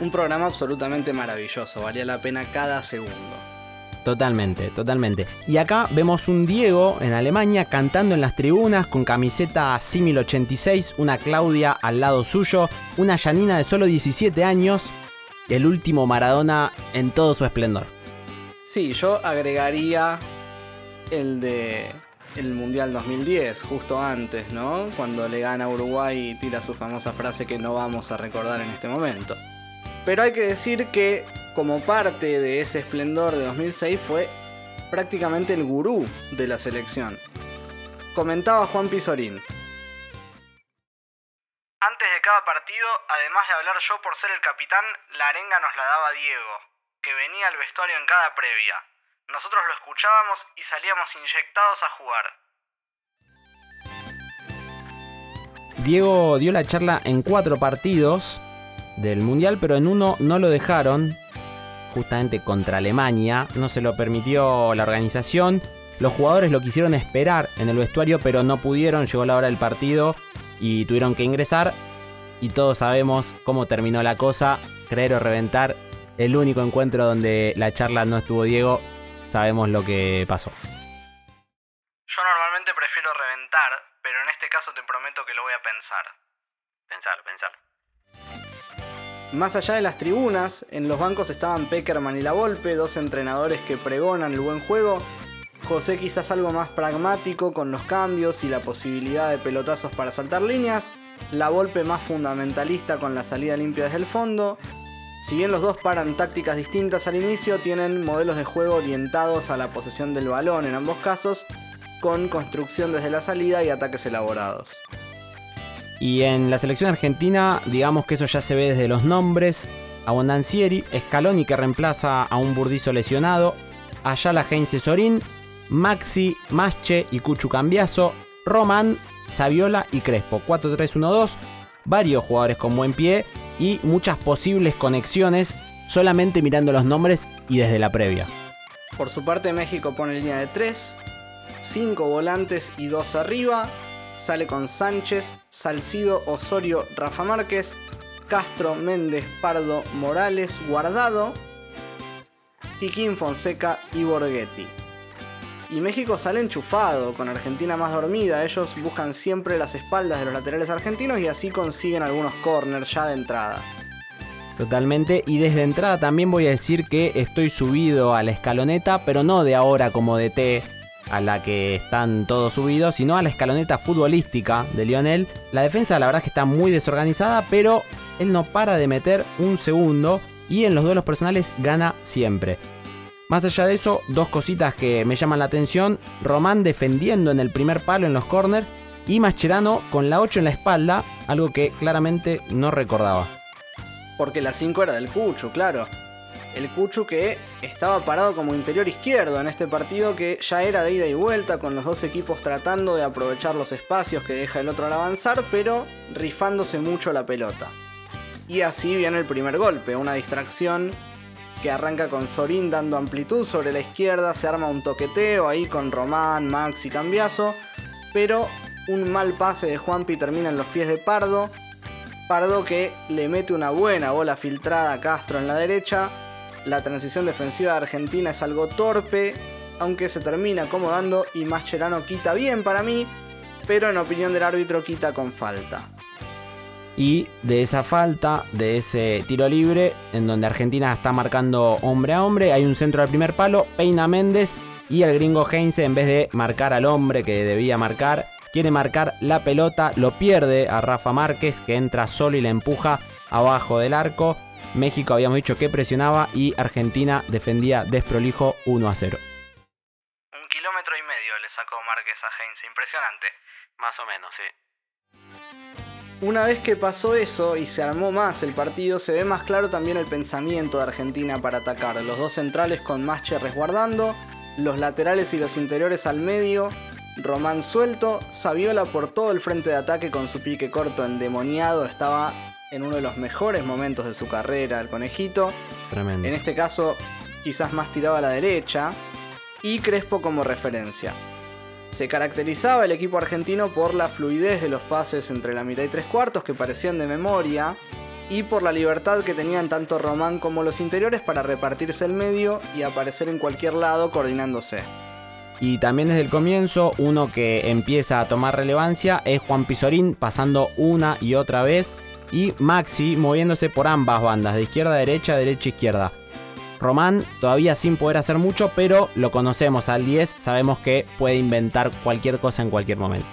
Un programa absolutamente maravilloso, valía la pena cada segundo. Totalmente, totalmente. Y acá vemos un Diego en Alemania cantando en las tribunas con camiseta Simil 86, una Claudia al lado suyo, una Janina de solo 17 años, el último Maradona en todo su esplendor. Sí, yo agregaría el de el Mundial 2010, justo antes, ¿no? Cuando le gana Uruguay y tira su famosa frase que no vamos a recordar en este momento. Pero hay que decir que como parte de ese esplendor de 2006 fue prácticamente el gurú de la selección. Comentaba Juan Pizorín. Antes de cada partido, además de hablar yo por ser el capitán, la arenga nos la daba Diego, que venía al vestuario en cada previa. Nosotros lo escuchábamos y salíamos inyectados a jugar. Diego dio la charla en cuatro partidos del Mundial, pero en uno no lo dejaron, justamente contra Alemania, no se lo permitió la organización. Los jugadores lo quisieron esperar en el vestuario, pero no pudieron, llegó la hora del partido y tuvieron que ingresar. Y todos sabemos cómo terminó la cosa, creer o reventar. El único encuentro donde la charla no estuvo Diego, sabemos lo que pasó. Yo normalmente prefiero reventar, pero en este caso te prometo que lo voy a pensar. Pensar, pensar. Más allá de las tribunas, en los bancos estaban Peckerman y La Volpe, dos entrenadores que pregonan el buen juego. José quizás algo más pragmático con los cambios y la posibilidad de pelotazos para saltar líneas. La Volpe más fundamentalista con la salida limpia desde el fondo. Si bien los dos paran tácticas distintas al inicio, tienen modelos de juego orientados a la posesión del balón en ambos casos, con construcción desde la salida y ataques elaborados. Y en la selección argentina, digamos que eso ya se ve desde los nombres. Abondancieri, Scaloni que reemplaza a un Burdizo lesionado, Ayala Heinze Sorín, Maxi, Masche y Cuchu Cambiaso, Román, Saviola y Crespo. 4-3-1-2, varios jugadores con buen pie y muchas posibles conexiones solamente mirando los nombres y desde la previa. Por su parte México pone línea de 3, 5 volantes y 2 arriba, sale con Sánchez, Salcido, Osorio, Rafa Márquez, Castro, Méndez, Pardo, Morales, Guardado, Jiquín, Fonseca y Borghetti. Y México sale enchufado, con Argentina más dormida. Ellos buscan siempre las espaldas de los laterales argentinos y así consiguen algunos corners ya de entrada. Totalmente, y desde entrada también voy a decir que estoy subido a la escaloneta, pero no de ahora como de T a la que están todos subidos, sino a la escaloneta futbolística de Lionel. La defensa la verdad es que está muy desorganizada, pero él no para de meter un segundo y en los duelos personales gana siempre. Más allá de eso, dos cositas que me llaman la atención. Román defendiendo en el primer palo en los corners y Mascherano con la 8 en la espalda, algo que claramente no recordaba. Porque la 5 era del Cucho, claro. El Cucho que estaba parado como interior izquierdo en este partido que ya era de ida y vuelta con los dos equipos tratando de aprovechar los espacios que deja el otro al avanzar, pero rifándose mucho la pelota. Y así viene el primer golpe, una distracción que arranca con Sorín dando amplitud sobre la izquierda, se arma un toqueteo ahí con Román, Max y Cambiaso, pero un mal pase de Juanpi termina en los pies de Pardo. Pardo que le mete una buena bola filtrada a Castro en la derecha. La transición defensiva de Argentina es algo torpe, aunque se termina acomodando y Mascherano quita bien para mí, pero en opinión del árbitro quita con falta. Y de esa falta, de ese tiro libre, en donde Argentina está marcando hombre a hombre, hay un centro al primer palo, peina Méndez y el gringo Heinze en vez de marcar al hombre que debía marcar, quiere marcar la pelota, lo pierde a Rafa Márquez que entra solo y le empuja abajo del arco. México habíamos dicho que presionaba y Argentina defendía desprolijo 1 a 0. Un kilómetro y medio le sacó Márquez a Heinz, impresionante. Más o menos, sí. Una vez que pasó eso y se armó más el partido, se ve más claro también el pensamiento de Argentina para atacar. Los dos centrales con Masche resguardando, los laterales y los interiores al medio, Román suelto, Saviola por todo el frente de ataque con su pique corto endemoniado, estaba en uno de los mejores momentos de su carrera, el conejito. Tremendo. En este caso, quizás más tirado a la derecha. Y Crespo como referencia. Se caracterizaba el equipo argentino por la fluidez de los pases entre la mitad y tres cuartos que parecían de memoria. Y por la libertad que tenían tanto Román como los interiores para repartirse el medio y aparecer en cualquier lado coordinándose. Y también desde el comienzo, uno que empieza a tomar relevancia es Juan Pizorín pasando una y otra vez y Maxi moviéndose por ambas bandas, de izquierda a derecha, derecha a izquierda. Román todavía sin poder hacer mucho, pero lo conocemos al 10, sabemos que puede inventar cualquier cosa en cualquier momento.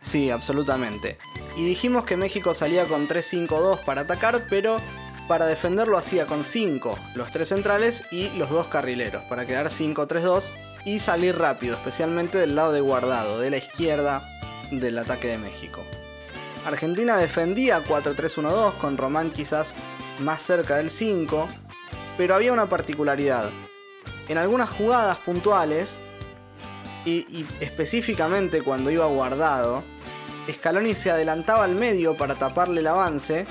Sí, absolutamente. Y dijimos que México salía con 3-5-2 para atacar, pero para defenderlo hacía con 5 los tres centrales y los dos carrileros, para quedar 5-3-2 y salir rápido, especialmente del lado de guardado, de la izquierda del ataque de México. Argentina defendía 4-3-1-2 con Román quizás más cerca del 5, pero había una particularidad. En algunas jugadas puntuales, y, específicamente cuando iba guardado, Scaloni se adelantaba al medio para taparle el avance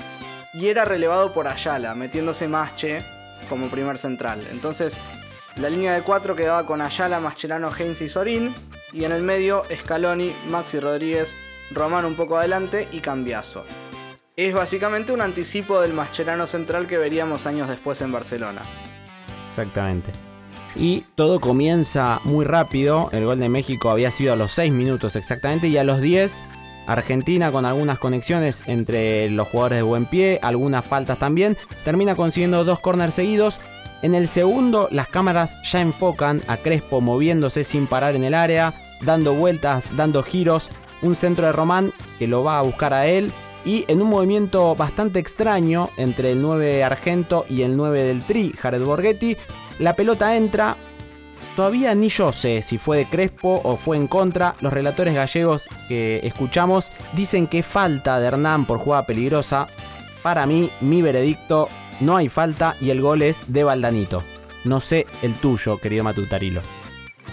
y era relevado por Ayala, metiéndose Masche como primer central. Entonces, la línea de 4 quedaba con Ayala, Mascherano, Heinz y Sorín, y en el medio Scaloni, Maxi Rodríguez, Román un poco adelante y Cambiaso. Es básicamente un anticipo del Mascherano central que veríamos años después en Barcelona. Exactamente. Y todo comienza muy rápido. El gol de México había sido a los 6 minutos exactamente. Y a los 10, Argentina con algunas conexiones entre los jugadores de buen pie, algunas faltas también. Termina consiguiendo dos corners seguidos. En el segundo, las cámaras ya enfocan a Crespo moviéndose sin parar en el área, dando vueltas, dando giros. Un centro de Román que lo va a buscar a él. Y en un movimiento bastante extraño entre el 9 Argento y el 9 del Tri, Jared Borghetti, la pelota entra. Todavía ni yo sé si fue de Crespo o fue en contra. Los relatores gallegos que escuchamos dicen que falta de Hernán por jugada peligrosa. Para mí, mi veredicto, no hay falta y el gol es de Valdanito. No sé el tuyo, querido Matutarilo.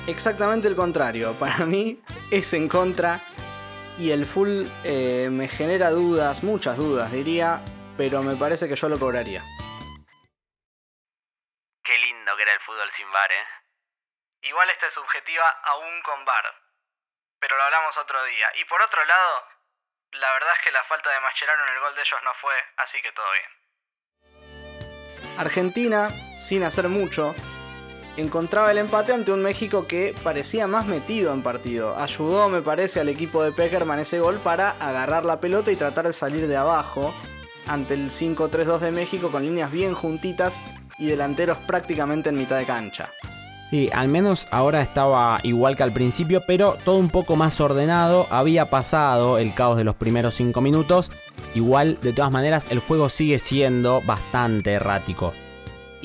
Exactamente el contrario. Para mí es en contra y el full eh, me genera dudas, muchas dudas diría, pero me parece que yo lo cobraría. Qué lindo que era el fútbol sin bar, ¿eh? Igual esta es subjetiva aún con VAR, pero lo hablamos otro día. Y por otro lado, la verdad es que la falta de Mascherano en el gol de ellos no fue, así que todo bien. Argentina, sin hacer mucho, encontraba el empate ante un México que parecía más metido en partido. Ayudó, me parece, al equipo de Peckerman ese gol para agarrar la pelota y tratar de salir de abajo ante el 5-3-2 de México con líneas bien juntitas y delanteros prácticamente en mitad de cancha. Sí, al menos ahora estaba igual que al principio, pero todo un poco más ordenado. Había pasado el caos de los primeros 5 minutos. Igual, de todas maneras, el juego sigue siendo bastante errático.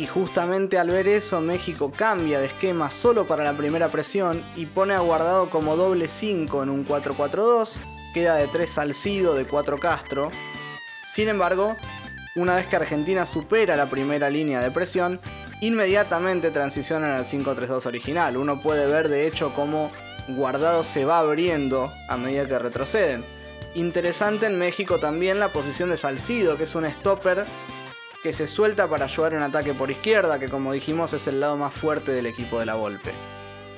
Y justamente al ver eso, México cambia de esquema solo para la primera presión y pone a Guardado como doble 5 en un 4-4-2. Queda de 3 Salcido, de 4 Castro. Sin embargo, una vez que Argentina supera la primera línea de presión, inmediatamente transicionan al 5-3-2 original. Uno puede ver de hecho cómo Guardado se va abriendo a medida que retroceden. Interesante en México también la posición de Salcido, que es un stopper que se suelta para ayudar en ataque por izquierda, que como dijimos es el lado más fuerte del equipo de la Volpe.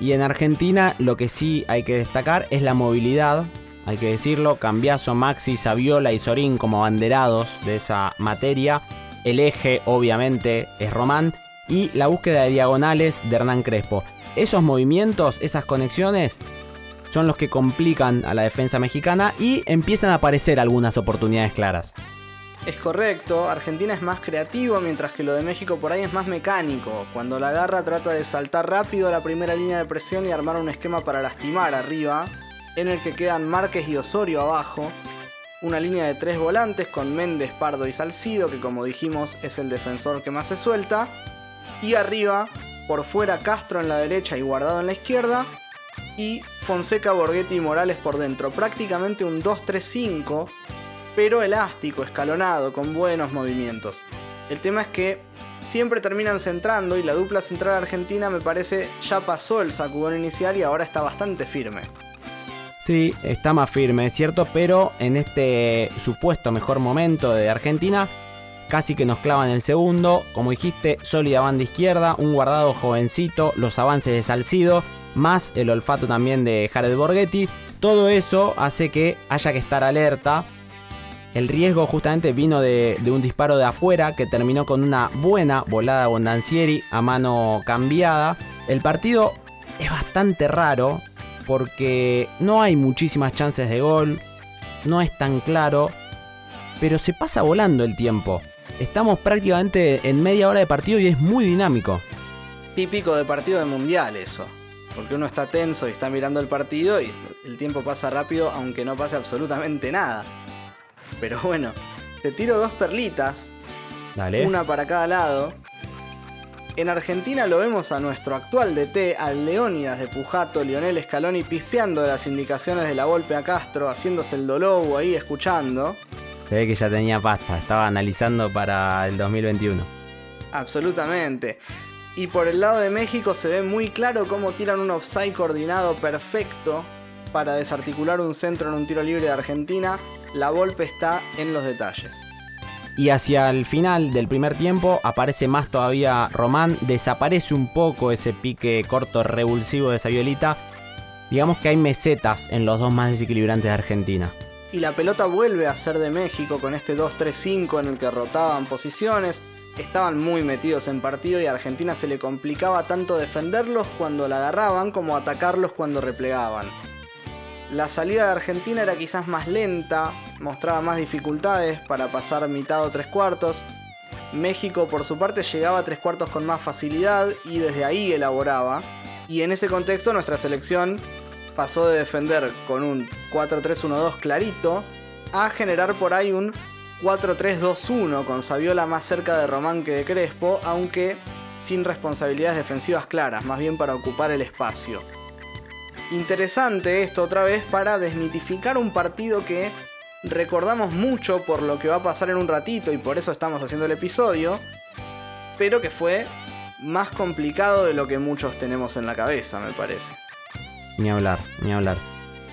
Y en Argentina lo que sí hay que destacar es la movilidad. Hay que decirlo, Cambiaso, Maxi, Saviola y Sorín como banderados de esa materia. El eje obviamente es Román y la búsqueda de diagonales de Hernán Crespo. Esos movimientos, esas conexiones son los que complican a la defensa mexicana y empiezan a aparecer algunas oportunidades claras. Es correcto, Argentina es más creativo, mientras que lo de México por ahí es más mecánico. Cuando la garra trata de saltar rápido a la primera línea de presión y armar un esquema para lastimar arriba, en el que quedan Márquez y Osorio abajo, una línea de tres volantes con Méndez, Pardo y Salcido, que como dijimos es el defensor que más se suelta. Y arriba, por fuera Castro en la derecha y Guardado en la izquierda. Y Fonseca, Borghetti y Morales por dentro. Prácticamente un 2-3-5, pero elástico, escalonado, con buenos movimientos. El tema es que siempre terminan centrando y la dupla central argentina me parece ya pasó el sacudón inicial y ahora está bastante firme. Sí, está más firme, es cierto, pero en este supuesto mejor momento de Argentina, casi que nos clavan el segundo. Como dijiste, sólida banda izquierda, un guardado jovencito, los avances de Salcido, más el olfato también de Jared Borghetti. Todo eso hace que haya que estar alerta. El riesgo justamente vino de, un disparo de afuera que terminó con una buena volada Bondancieri a mano cambiada. El partido es bastante raro porque no hay muchísimas chances de gol, no es tan claro, pero se pasa volando el tiempo. Estamos prácticamente en media hora de partido y es muy dinámico. Típico de partido de mundial eso. Porque uno está tenso y está mirando el partido y el tiempo pasa rápido aunque no pase absolutamente nada. Pero bueno, te tiro dos perlitas, Dale. una para cada lado. En Argentina lo vemos a nuestro actual DT, al Leónidas de Pujato, Lionel Scaloni, pispeando las indicaciones de la Volpe a Castro, haciéndose el dolobo ahí, escuchando. Se ve que ya tenía pasta, estaba analizando para el 2021. Absolutamente. Y por el lado de México se ve muy claro cómo tiran un offside coordinado perfecto para desarticular un centro en un tiro libre de Argentina. La Volpe está en los detalles. Y hacia el final del primer tiempo aparece más todavía Román, desaparece un poco ese pique corto revulsivo de Sayolita. Digamos que hay mesetas en los dos más desequilibrantes de Argentina. Y la pelota vuelve a ser de México con este 2-3-5 en el que rotaban posiciones. Estaban muy metidos en partido y a Argentina se le complicaba tanto defenderlos cuando la agarraban como atacarlos cuando replegaban. La salida de Argentina era quizás más lenta, mostraba más dificultades para pasar mitad o tres cuartos. México por su parte llegaba a tres cuartos con más facilidad y desde ahí elaboraba. Y en ese contexto nuestra selección pasó de defender con un 4-3-1-2 clarito a generar por ahí un 4-3-2-1 con Saviola más cerca de Román que de Crespo, aunque sin responsabilidades defensivas claras, más bien para ocupar el espacio. Interesante esto otra vez para desmitificar un partido que recordamos mucho por lo que va a pasar en un ratito y por eso estamos haciendo el episodio, pero que fue más complicado de lo que muchos tenemos en la cabeza, me parece. Ni hablar, ni hablar.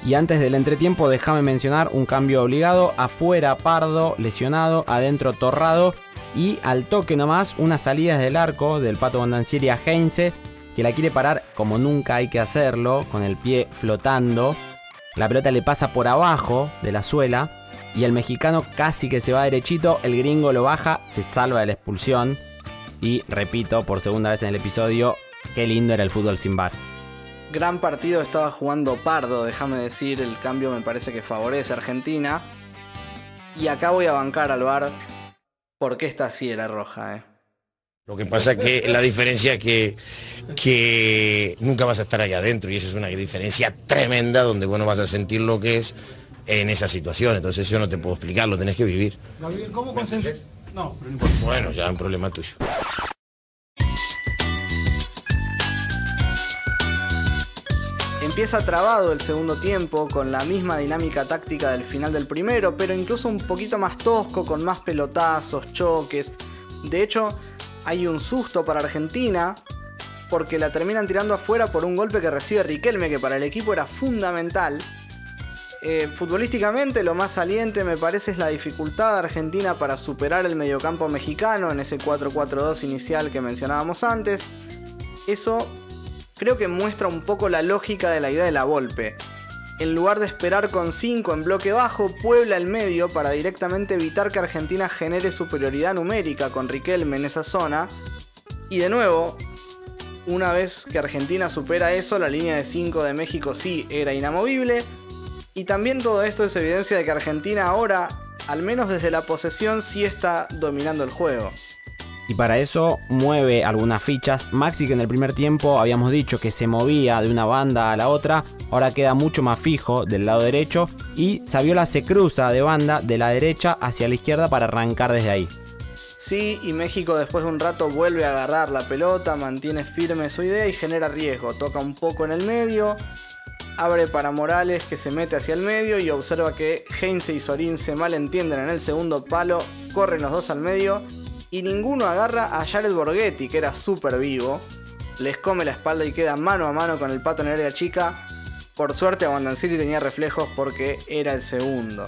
Y antes del entretiempo, déjame mencionar un cambio obligado. Afuera Pardo, lesionado, adentro Torrado. Y al toque nomás, unas salidas del arco del Pato Bondancieri a Heinze, que la quiere parar como nunca hay que hacerlo, con el pie flotando. La pelota le pasa por abajo de la suela. Y el mexicano casi que se va derechito. El gringo lo baja, se salva de la expulsión. Y repito por segunda vez en el episodio, qué lindo era el fútbol sin bar. Gran partido estaba jugando Pardo, déjame decir, el cambio me parece que favorece a Argentina. Y acá voy a bancar al VAR porque esta sí era roja, ¿eh? Lo que pasa es que la diferencia es que, que nunca vas a estar ahí adentro y esa es una diferencia tremenda donde bueno vas a sentir lo que es en esa situación. Entonces yo no te puedo explicar, lo tenés que vivir. Gabriel, ¿cómo consensuas? No, pero no importa. Bueno, ya es un problema tuyo. Empieza trabado el segundo tiempo con la misma dinámica táctica del final del primero, pero incluso un poquito más tosco, con más pelotazos, choques. De hecho, hay un susto para Argentina porque la terminan tirando afuera por un golpe que recibe Riquelme, que para el equipo era fundamental. Eh, futbolísticamente lo más saliente me parece es la dificultad de Argentina para superar el mediocampo mexicano en ese 4-4-2 inicial que mencionábamos antes. Eso creo que muestra un poco la lógica de la idea de la Volpe. En lugar de esperar con 5 en bloque bajo, puebla el medio para directamente evitar que Argentina genere superioridad numérica con Riquelme en esa zona. Y de nuevo, una vez que Argentina supera eso, la línea de 5 de México sí era inamovible. Y también todo esto es evidencia de que Argentina ahora, al menos desde la posesión, sí está dominando el juego. Y para eso mueve algunas fichas. Maxi que en el primer tiempo habíamos dicho que se movía de una banda a la otra, ahora queda mucho más fijo del lado derecho y Saviola se cruza de banda de la derecha hacia la izquierda para arrancar desde ahí. Sí, y México después de un rato vuelve a agarrar la pelota, mantiene firme su idea y genera riesgo. Toca un poco en el medio, abre para Morales que se mete hacia el medio y observa que Heinze y Sorín se malentienden en el segundo palo, corren los dos al medio y ninguno agarra a Jared Borghetti, que era súper vivo. Les come la espalda y queda mano a mano con el pato en el área chica. Por suerte Abandon City tenía reflejos porque era el segundo.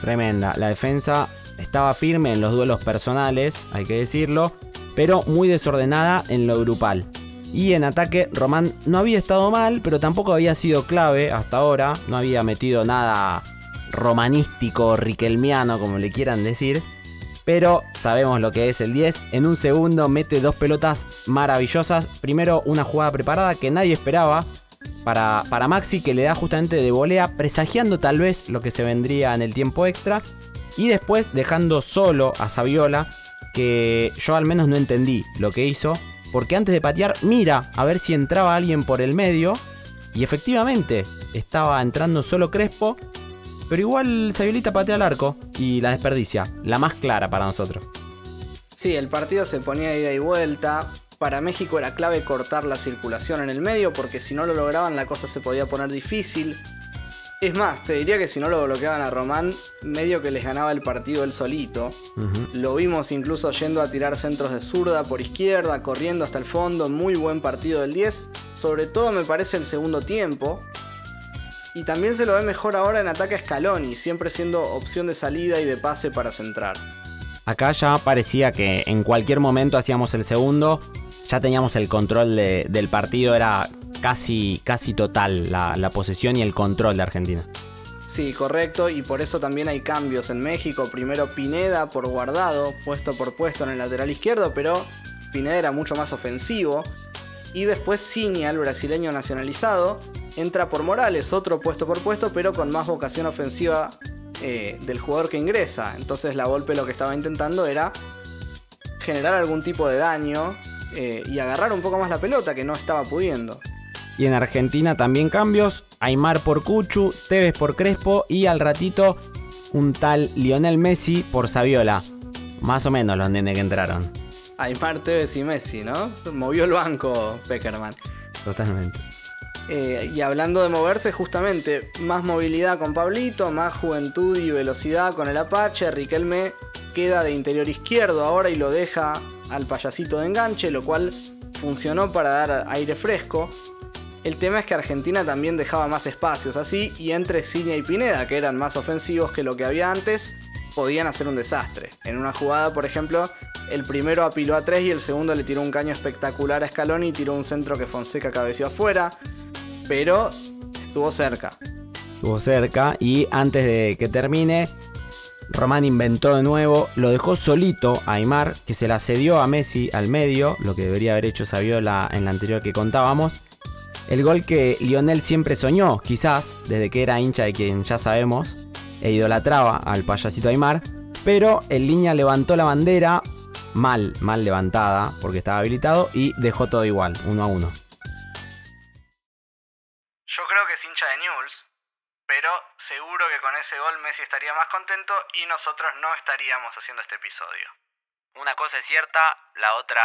Tremenda. La defensa estaba firme en los duelos personales, hay que decirlo, pero muy desordenada en lo grupal. Y en ataque, Román no había estado mal, pero tampoco había sido clave hasta ahora. No había metido nada romanístico, riquelmiano, como le quieran decir. Pero sabemos lo que es el 10. En un segundo mete dos pelotas maravillosas. Primero una jugada preparada que nadie esperaba. Para, para Maxi que le da justamente de volea, presagiando tal vez lo que se vendría en el tiempo extra. Y después dejando solo a Saviola, que yo al menos no entendí lo que hizo. Porque antes de patear, mira a ver si entraba alguien por el medio. Y efectivamente, estaba entrando solo Crespo. Pero igual Saviolita patea al arco y la desperdicia. La más clara para nosotros. Sí, el partido se ponía ida y vuelta. Para México era clave cortar la circulación en el medio porque si no lo lograban la cosa se podía poner difícil. Es más, te diría que si no lo bloqueaban a Román, medio que les ganaba el partido él solito. Lo vimos incluso yendo a tirar centros de zurda por izquierda, corriendo hasta el fondo, muy buen partido del 10. Sobre todo me parece el segundo tiempo. Y también se lo ve mejor ahora en ataque a Scaloni, siempre siendo opción de salida y de pase para centrar. Acá ya parecía que en cualquier momento hacíamos el segundo, ya teníamos el control de- del partido, era casi, casi total la, la posesión y el control de Argentina. Sí, correcto, y por eso también hay cambios en México. Primero Pineda por guardado, puesto por puesto en el lateral izquierdo, pero Pineda era mucho más ofensivo. Y después Ciña, el brasileño nacionalizado, entra por Morales, otro puesto por puesto, pero con más vocación ofensiva eh, del jugador que ingresa. Entonces la Volpe lo que estaba intentando era generar algún tipo de daño eh, y agarrar un poco más la pelota que no estaba pudiendo. Y en Argentina también cambios, Aymar por Cuchu, Tevez por Crespo y al ratito un tal Lionel Messi por Saviola. Más o menos los nenes que entraron. Aymar Tevez y Messi, ¿no? Movió el banco Peckerman. Totalmente. Eh, y hablando de moverse, justamente, más movilidad con Pablito, más juventud y velocidad con el Apache. Riquelme queda de interior izquierdo ahora y lo deja al payasito de enganche, lo cual funcionó para dar aire fresco. El tema es que Argentina también dejaba más espacios así y entre Ciña y Pineda, que eran más ofensivos que lo que había antes, podían hacer un desastre. En una jugada, por ejemplo, el primero apiló a 3 y el segundo le tiró un caño espectacular a Scaloni y tiró un centro que Fonseca cabeció afuera, pero estuvo cerca. Estuvo cerca y antes de que termine, Román inventó de nuevo, lo dejó solito a Aymar, que se la cedió a Messi al medio, lo que debería haber hecho Saviola en la anterior que contábamos. El gol que Lionel siempre soñó, quizás, desde que era hincha de quien ya sabemos, e idolatraba al payasito Aymar, pero en línea levantó la bandera, mal, mal levantada, porque estaba habilitado, y dejó todo igual, uno a uno. Que es hincha de Newell's, pero seguro que con ese gol Messi estaría más contento y nosotros no estaríamos haciendo este episodio. Una cosa es cierta, la otra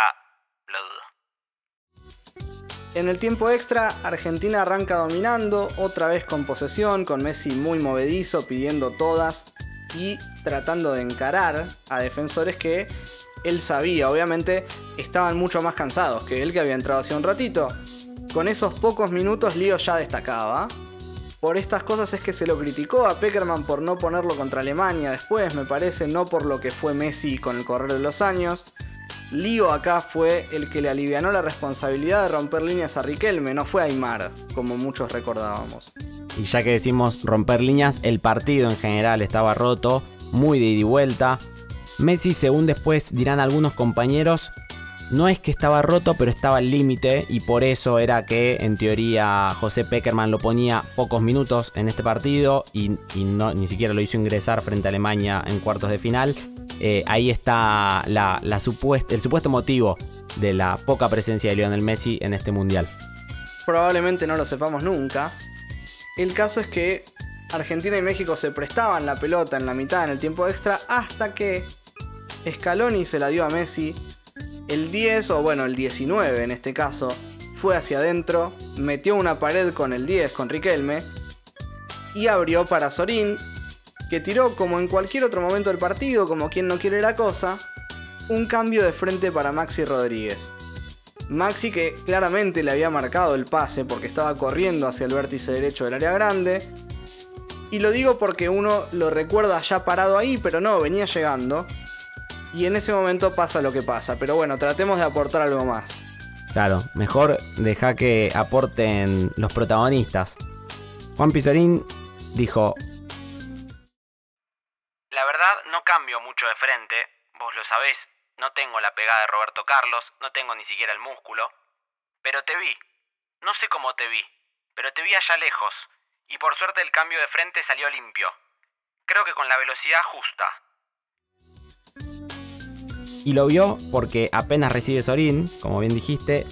lo dudo. En el tiempo extra, Argentina arranca dominando, otra vez con posesión, con Messi muy movedizo, pidiendo todas y tratando de encarar a defensores que él sabía, obviamente estaban mucho más cansados que él que había entrado hace un ratito. Con esos pocos minutos Lío ya destacaba. Por estas cosas es que se lo criticó a Peckerman por no ponerlo contra Alemania después, me parece, no por lo que fue Messi con el correr de los años. Lío acá fue el que le alivianó la responsabilidad de romper líneas a Riquelme, no fue Aymar, como muchos recordábamos. Y ya que decimos romper líneas, el partido en general estaba roto, muy de ida y vuelta. Messi, según después dirán algunos compañeros, no es que estaba roto, pero estaba al límite y por eso era que en teoría José Peckerman lo ponía pocos minutos en este partido y, ni siquiera lo hizo ingresar frente a Alemania en cuartos de final. eh, ahí está el supuesto motivo de la poca presencia de Lionel Messi en este mundial. Probablemente no lo sepamos nunca. El caso es que Argentina y México se prestaban la pelota en la mitad en el tiempo extra hasta que Scaloni se la dio a Messi. El 10 o bueno, el 19 en este caso, fue hacia adentro, metió una pared con el 10 con Riquelme y abrió para Sorín, que tiró como en cualquier otro momento del partido, como quien no quiere la cosa, un cambio de frente para Maxi Rodríguez. Maxi que claramente le había marcado el pase porque estaba corriendo hacia el vértice derecho del área grande. Y lo digo porque uno lo recuerda ya parado ahí, pero no, venía llegando. Y en ese momento pasa lo que pasa. Pero bueno, tratemos de aportar algo más. Claro, mejor deja que aporten los protagonistas. Juan Pizorín dijo, La verdad, no cambio mucho de frente, vos lo sabés. No tengo la pegada de Roberto Carlos, no tengo ni siquiera el músculo. Pero te vi. No sé cómo te vi, pero te vi allá lejos. Y por suerte el cambio de frente salió limpio. Creo que con la velocidad justa. Y lo vio porque apenas recibe Sorín, como bien dijiste,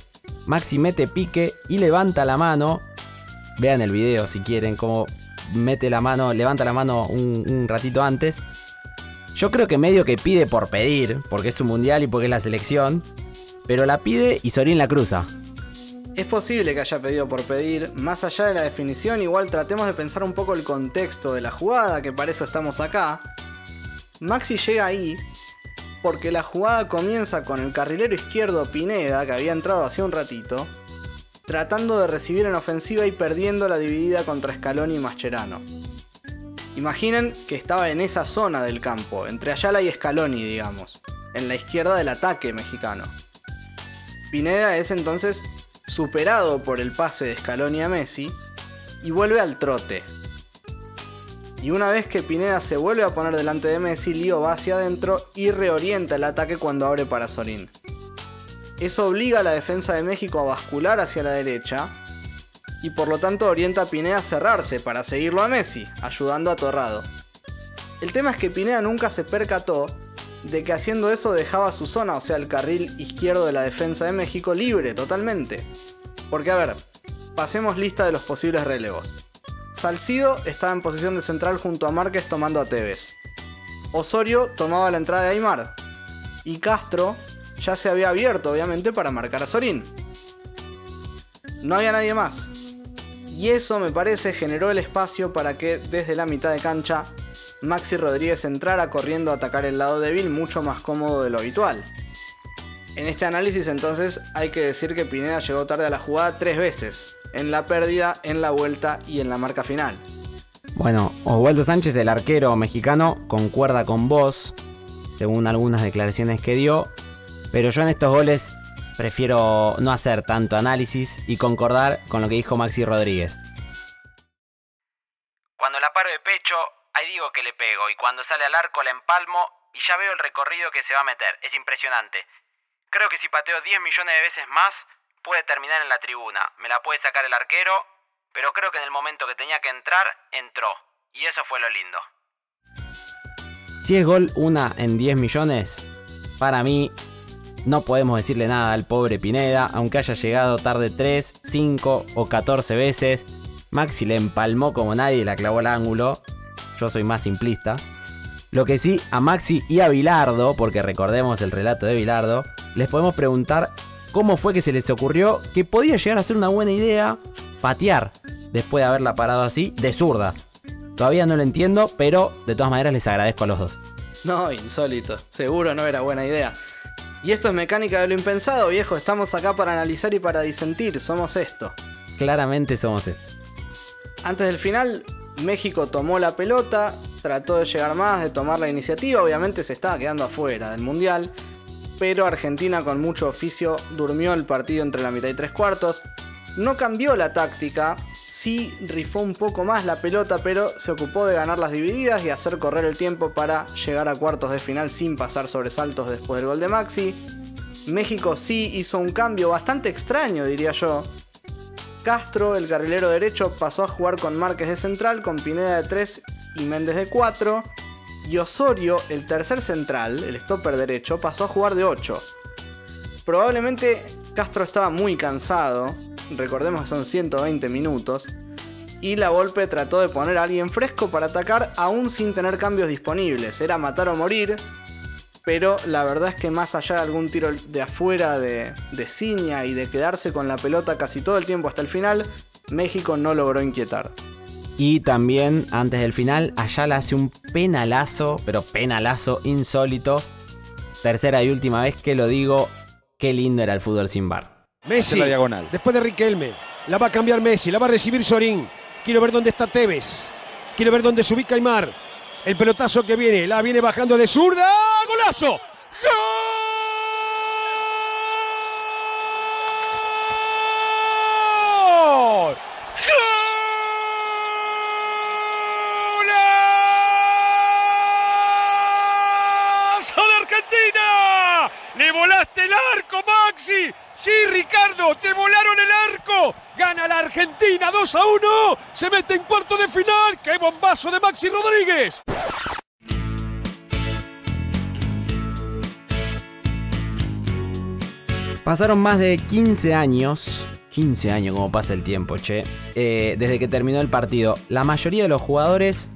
Maxi mete pique y levanta la mano. Vean el video si quieren, cómo mete la mano, levanta la mano un, un ratito antes. Yo creo que medio que pide por pedir, porque es un mundial y porque es la selección. Pero la pide y Sorín la cruza. Es posible que haya pedido por pedir, más allá de la definición, igual tratemos de pensar un poco el contexto de la jugada, que para eso estamos acá. Maxi llega ahí porque la jugada comienza con el carrilero izquierdo Pineda, que había entrado hace un ratito, tratando de recibir en ofensiva y perdiendo la dividida contra Scaloni y Mascherano. Imaginen que estaba en esa zona del campo, entre Ayala y Scaloni, digamos, en la izquierda del ataque mexicano. Pineda es entonces superado por el pase de Scaloni a Messi y vuelve al trote. Y una vez que Pineda se vuelve a poner delante de Messi, Lío va hacia adentro y reorienta el ataque cuando abre para Sorín. Eso obliga a la defensa de México a bascular hacia la derecha y por lo tanto orienta a Pineda a cerrarse para seguirlo a Messi, ayudando a Torrado. El tema es que Pineda nunca se percató de que haciendo eso dejaba su zona, o sea, el carril izquierdo de la defensa de México libre totalmente. Porque a ver, pasemos lista de los posibles relevos. Salcido estaba en posición de central junto a Márquez tomando a Tevez. Osorio tomaba la entrada de Aymar. Y Castro ya se había abierto, obviamente, para marcar a Sorín. No había nadie más. Y eso, me parece, generó el espacio para que desde la mitad de cancha Maxi Rodríguez entrara corriendo a atacar el lado débil mucho más cómodo de lo habitual. En este análisis entonces hay que decir que Pineda llegó tarde a la jugada tres veces, en la pérdida, en la vuelta y en la marca final. Bueno, Oswaldo Sánchez, el arquero mexicano, concuerda con vos, según algunas declaraciones que dio, pero yo en estos goles prefiero no hacer tanto análisis y concordar con lo que dijo Maxi Rodríguez. Cuando la paro de pecho, ahí digo que le pego, y cuando sale al arco la empalmo y ya veo el recorrido que se va a meter. Es impresionante. Creo que si pateo 10 millones de veces más, puede terminar en la tribuna. Me la puede sacar el arquero, pero creo que en el momento que tenía que entrar, entró. Y eso fue lo lindo. Si es gol una en 10 millones, para mí no podemos decirle nada al pobre Pineda, aunque haya llegado tarde 3, 5 o 14 veces. Maxi le empalmó como nadie y la clavó al ángulo. Yo soy más simplista. Lo que sí, a Maxi y a Bilardo, porque recordemos el relato de Bilardo, les podemos preguntar cómo fue que se les ocurrió que podía llegar a ser una buena idea patear después de haberla parado así de zurda. Todavía no lo entiendo, pero de todas maneras les agradezco a los dos. No, insólito. Seguro no era buena idea. Y esto es mecánica de lo impensado, viejo. Estamos acá para analizar y para disentir. Somos esto. Claramente somos esto. Antes del final, México tomó la pelota, trató de llegar más, de tomar la iniciativa. Obviamente se estaba quedando afuera del Mundial. Pero Argentina con mucho oficio durmió el partido entre la mitad y tres cuartos. No cambió la táctica, sí rifó un poco más la pelota, pero se ocupó de ganar las divididas y hacer correr el tiempo para llegar a cuartos de final sin pasar sobresaltos después del gol de Maxi. México sí hizo un cambio bastante extraño, diría yo. Castro, el carrilero derecho, pasó a jugar con Márquez de central, con Pineda de 3 y Méndez de 4. Y Osorio, el tercer central, el stopper derecho, pasó a jugar de 8. Probablemente Castro estaba muy cansado, recordemos que son 120 minutos, y la Volpe trató de poner a alguien fresco para atacar aún sin tener cambios disponibles. Era matar o morir, pero la verdad es que más allá de algún tiro de afuera de, de Ciña y de quedarse con la pelota casi todo el tiempo hasta el final, México no logró inquietar. Y también, antes del final, Ayala hace un penalazo, pero penalazo insólito. Tercera y última vez que lo digo, qué lindo era el fútbol sin bar. Messi, después de Riquelme, la va a cambiar Messi, la va a recibir Sorín. Quiero ver dónde está Tevez. Quiero ver dónde se ubica Aymar. El pelotazo que viene, la viene bajando de zurda. ¡Golazo! ¡Gol! ¡Golazo de Argentina! ¡Le volaste el arco, Maxi! Sí, Ricardo, te volaron el arco. Gana la Argentina 2 a 1. Se mete en cuarto de final. ¡Qué bombazo de Maxi Rodríguez! Pasaron más de 15 años. 15 años como pasa el tiempo, che. eh, desde que terminó el partido. La mayoría de los jugadores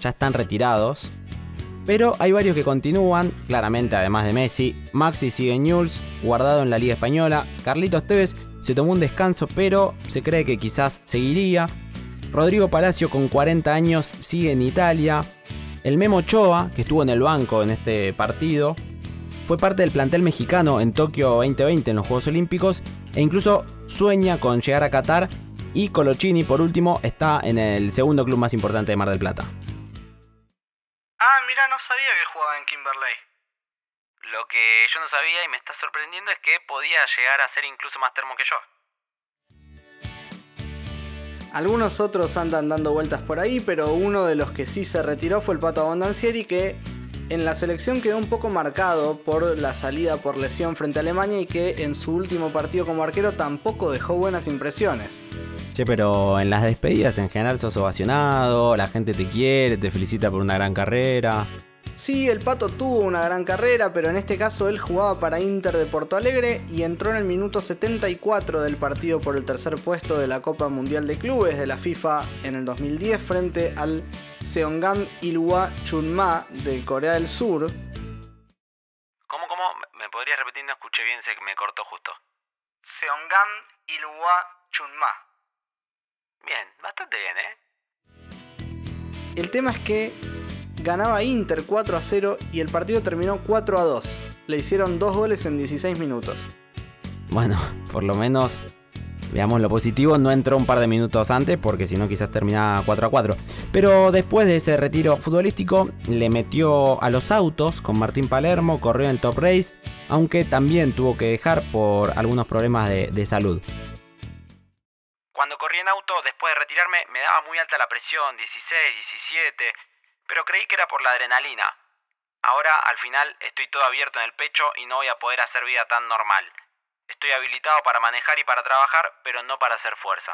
ya están retirados. Pero hay varios que continúan, claramente además de Messi. Maxi sigue en Newell's, guardado en la Liga Española. Carlitos Tevez se tomó un descanso, pero se cree que quizás seguiría. Rodrigo Palacio con 40 años sigue en Italia. El Memo Ochoa, que estuvo en el banco en este partido, fue parte del plantel mexicano en Tokio 2020 en los Juegos Olímpicos e incluso sueña con llegar a Qatar. Y Colochini, por último, está en el segundo club más importante de Mar del Plata. Ah, mira, no sabía que jugaba en Kimberley. Lo que yo no sabía y me está sorprendiendo es que podía llegar a ser incluso más termo que yo. Algunos otros andan dando vueltas por ahí, pero uno de los que sí se retiró fue el Pato Abondancieri, que en la selección quedó un poco marcado por la salida por lesión frente a Alemania y que en su último partido como arquero tampoco dejó buenas impresiones. Che, pero en las despedidas en general sos ovacionado, la gente te quiere, te felicita por una gran carrera. Sí, el Pato tuvo una gran carrera, pero en este caso él jugaba para Inter de Porto Alegre y entró en el minuto 74 del partido por el tercer puesto de la Copa Mundial de Clubes de la FIFA en el 2010 frente al Seonggam Ilhwa Chunma de Corea del Sur. ¿Cómo, cómo? ¿Me- ¿Me podrías repetir? No escuché bien, se me cortó justo. Seonggam Ilhwa Chunma. Bien, bastante bien, ¿eh? El tema es que ganaba Inter 4 a 0 y el partido terminó 4 a 2. Le hicieron dos goles en 16 minutos. Bueno, por lo menos veamos lo positivo, no entró un par de minutos antes porque si no quizás terminaba 4 a 4. Pero después de ese retiro futbolístico le metió a los autos con Martín Palermo, corrió en Top Race, aunque también tuvo que dejar por algunos problemas de, de salud. Cuando corrí en auto, después de retirarme, me daba muy alta la presión, 16, 17, pero creí que era por la adrenalina. Ahora, al final, estoy todo abierto en el pecho y no voy a poder hacer vida tan normal. Estoy habilitado para manejar y para trabajar, pero no para hacer fuerza.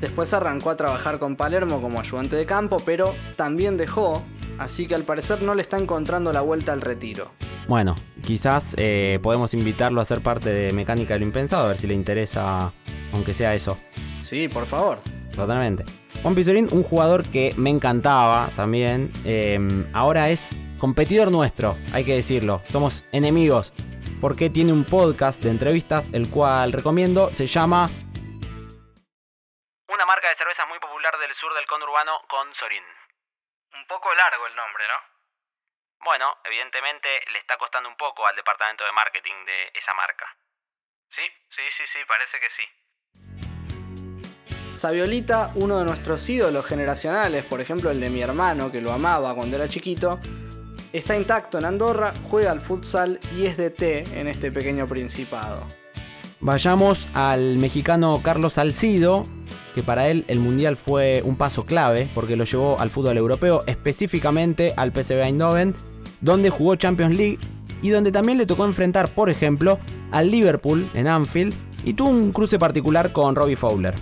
Después arrancó a trabajar con Palermo como ayudante de campo, pero también dejó, así que al parecer no le está encontrando la vuelta al retiro. Bueno, quizás eh, podemos invitarlo a ser parte de Mecánica de lo Impensado, a ver si le interesa, aunque sea eso. Sí, por favor. Totalmente. Juan Pizorín, un jugador que me encantaba también, eh, ahora es competidor nuestro, hay que decirlo. Somos enemigos, porque tiene un podcast de entrevistas, el cual recomiendo, se llama Una marca de cervezas muy popular del sur del conurbano con Sorin. Un poco largo el nombre, ¿no? Bueno, evidentemente le está costando un poco al departamento de marketing de esa marca. Sí, sí, sí, sí, parece que sí. Saviolita, uno de nuestros ídolos generacionales, por ejemplo el de mi hermano, que lo amaba cuando era chiquito, está intacto en Andorra, juega al futsal y es DT en este pequeño principado. Vayamos al mexicano Carlos Salcido, que para él el Mundial fue un paso clave porque lo llevó al fútbol europeo, específicamente al PSV Eindhoven, donde jugó Champions League y donde también le tocó enfrentar, por ejemplo, al Liverpool en Anfield y tuvo un cruce particular con Robbie Fowler.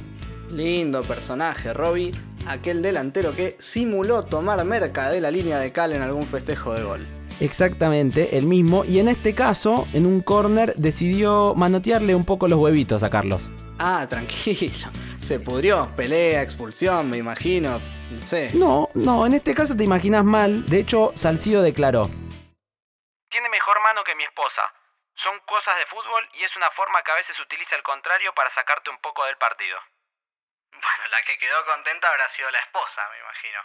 Lindo personaje, Robbie. aquel delantero que simuló tomar merca de la línea de cal en algún festejo de gol. Exactamente, el mismo. Y en este caso, en un corner, decidió manotearle un poco los huevitos a Carlos. Ah, tranquilo. Se pudrió. Pelea, expulsión, me imagino. No sé. No, no, en este caso te imaginas mal. De hecho, Salcido declaró. Tiene mejor mano que mi esposa. Son cosas de fútbol y es una forma que a veces utiliza el contrario para sacarte un poco del partido. Bueno, la que quedó contenta habrá sido la esposa, me imagino.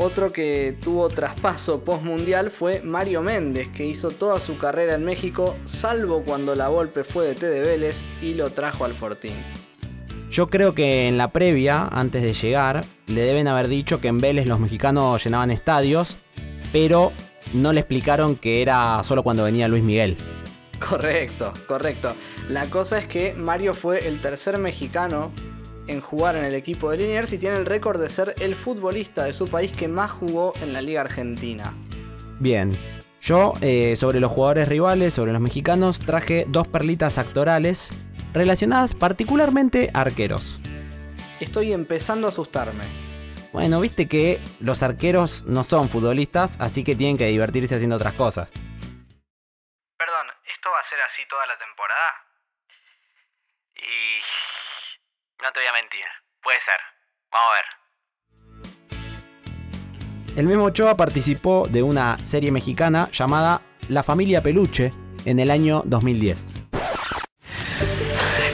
Otro que tuvo traspaso postmundial fue Mario Méndez, que hizo toda su carrera en México, salvo cuando la Volpe fue de T de Vélez y lo trajo al Fortín. Yo creo que en la previa, antes de llegar, le deben haber dicho que en Vélez los mexicanos llenaban estadios, pero no le explicaron que era solo cuando venía Luis Miguel. Correcto, correcto. La cosa es que Mario fue el tercer mexicano en jugar en el equipo de Liniers y tiene el récord de ser el futbolista de su país que más jugó en la Liga Argentina. Bien, yo eh, sobre los jugadores rivales, sobre los mexicanos, traje dos perlitas actorales relacionadas particularmente a arqueros. Estoy empezando a asustarme. Bueno, viste que los arqueros no son futbolistas, así que tienen que divertirse haciendo otras cosas. Perdón, ¿esto va a ser así toda la temporada? Y... No te voy a mentir. Puede ser. Vamos a ver. El mismo Ochoa participó de una serie mexicana llamada La familia Peluche en el año 2010.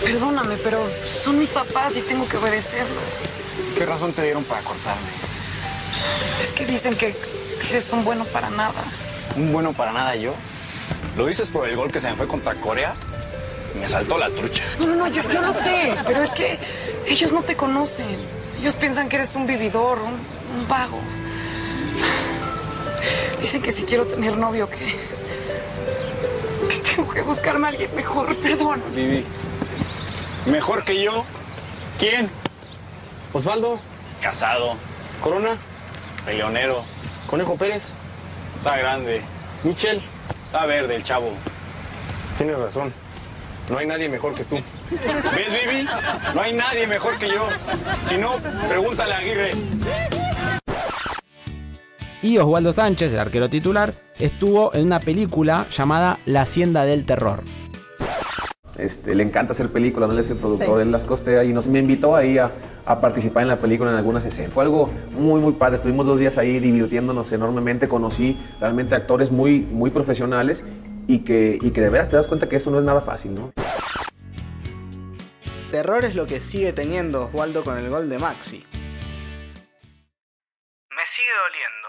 Perdóname, pero son mis papás y tengo que obedecerlos. ¿Qué razón te dieron para cortarme? Es que dicen que eres un bueno para nada. ¿Un bueno para nada yo? ¿Lo dices por el gol que se me fue contra Corea? Me saltó la trucha. No, no, no, yo, yo lo sé, pero es que ellos no te conocen. Ellos piensan que eres un vividor, un, un vago. Dicen que si quiero tener novio, que, que tengo que buscarme a alguien mejor, perdón. Vivi. ¿Mejor que yo? ¿Quién? Osvaldo. Casado. Corona. Peleonero. Conejo Pérez. Está grande. Michel. Está verde el chavo. Tienes razón. No hay nadie mejor que tú. ¿Ves, Vivi? No hay nadie mejor que yo. Si no, pregúntale a Aguirre. Y Osvaldo Sánchez, el arquero titular, estuvo en una película llamada La Hacienda del Terror. Este, le encanta hacer películas, no él es el productor, él las costea y nos, me invitó ahí a, a participar en la película en algunas escenas. Fue algo muy, muy padre. Estuvimos dos días ahí divirtiéndonos enormemente. Conocí realmente actores muy, muy profesionales y que, y que de veras te das cuenta que eso no es nada fácil, ¿no? Terror es lo que sigue teniendo Osvaldo con el gol de Maxi. Me sigue doliendo.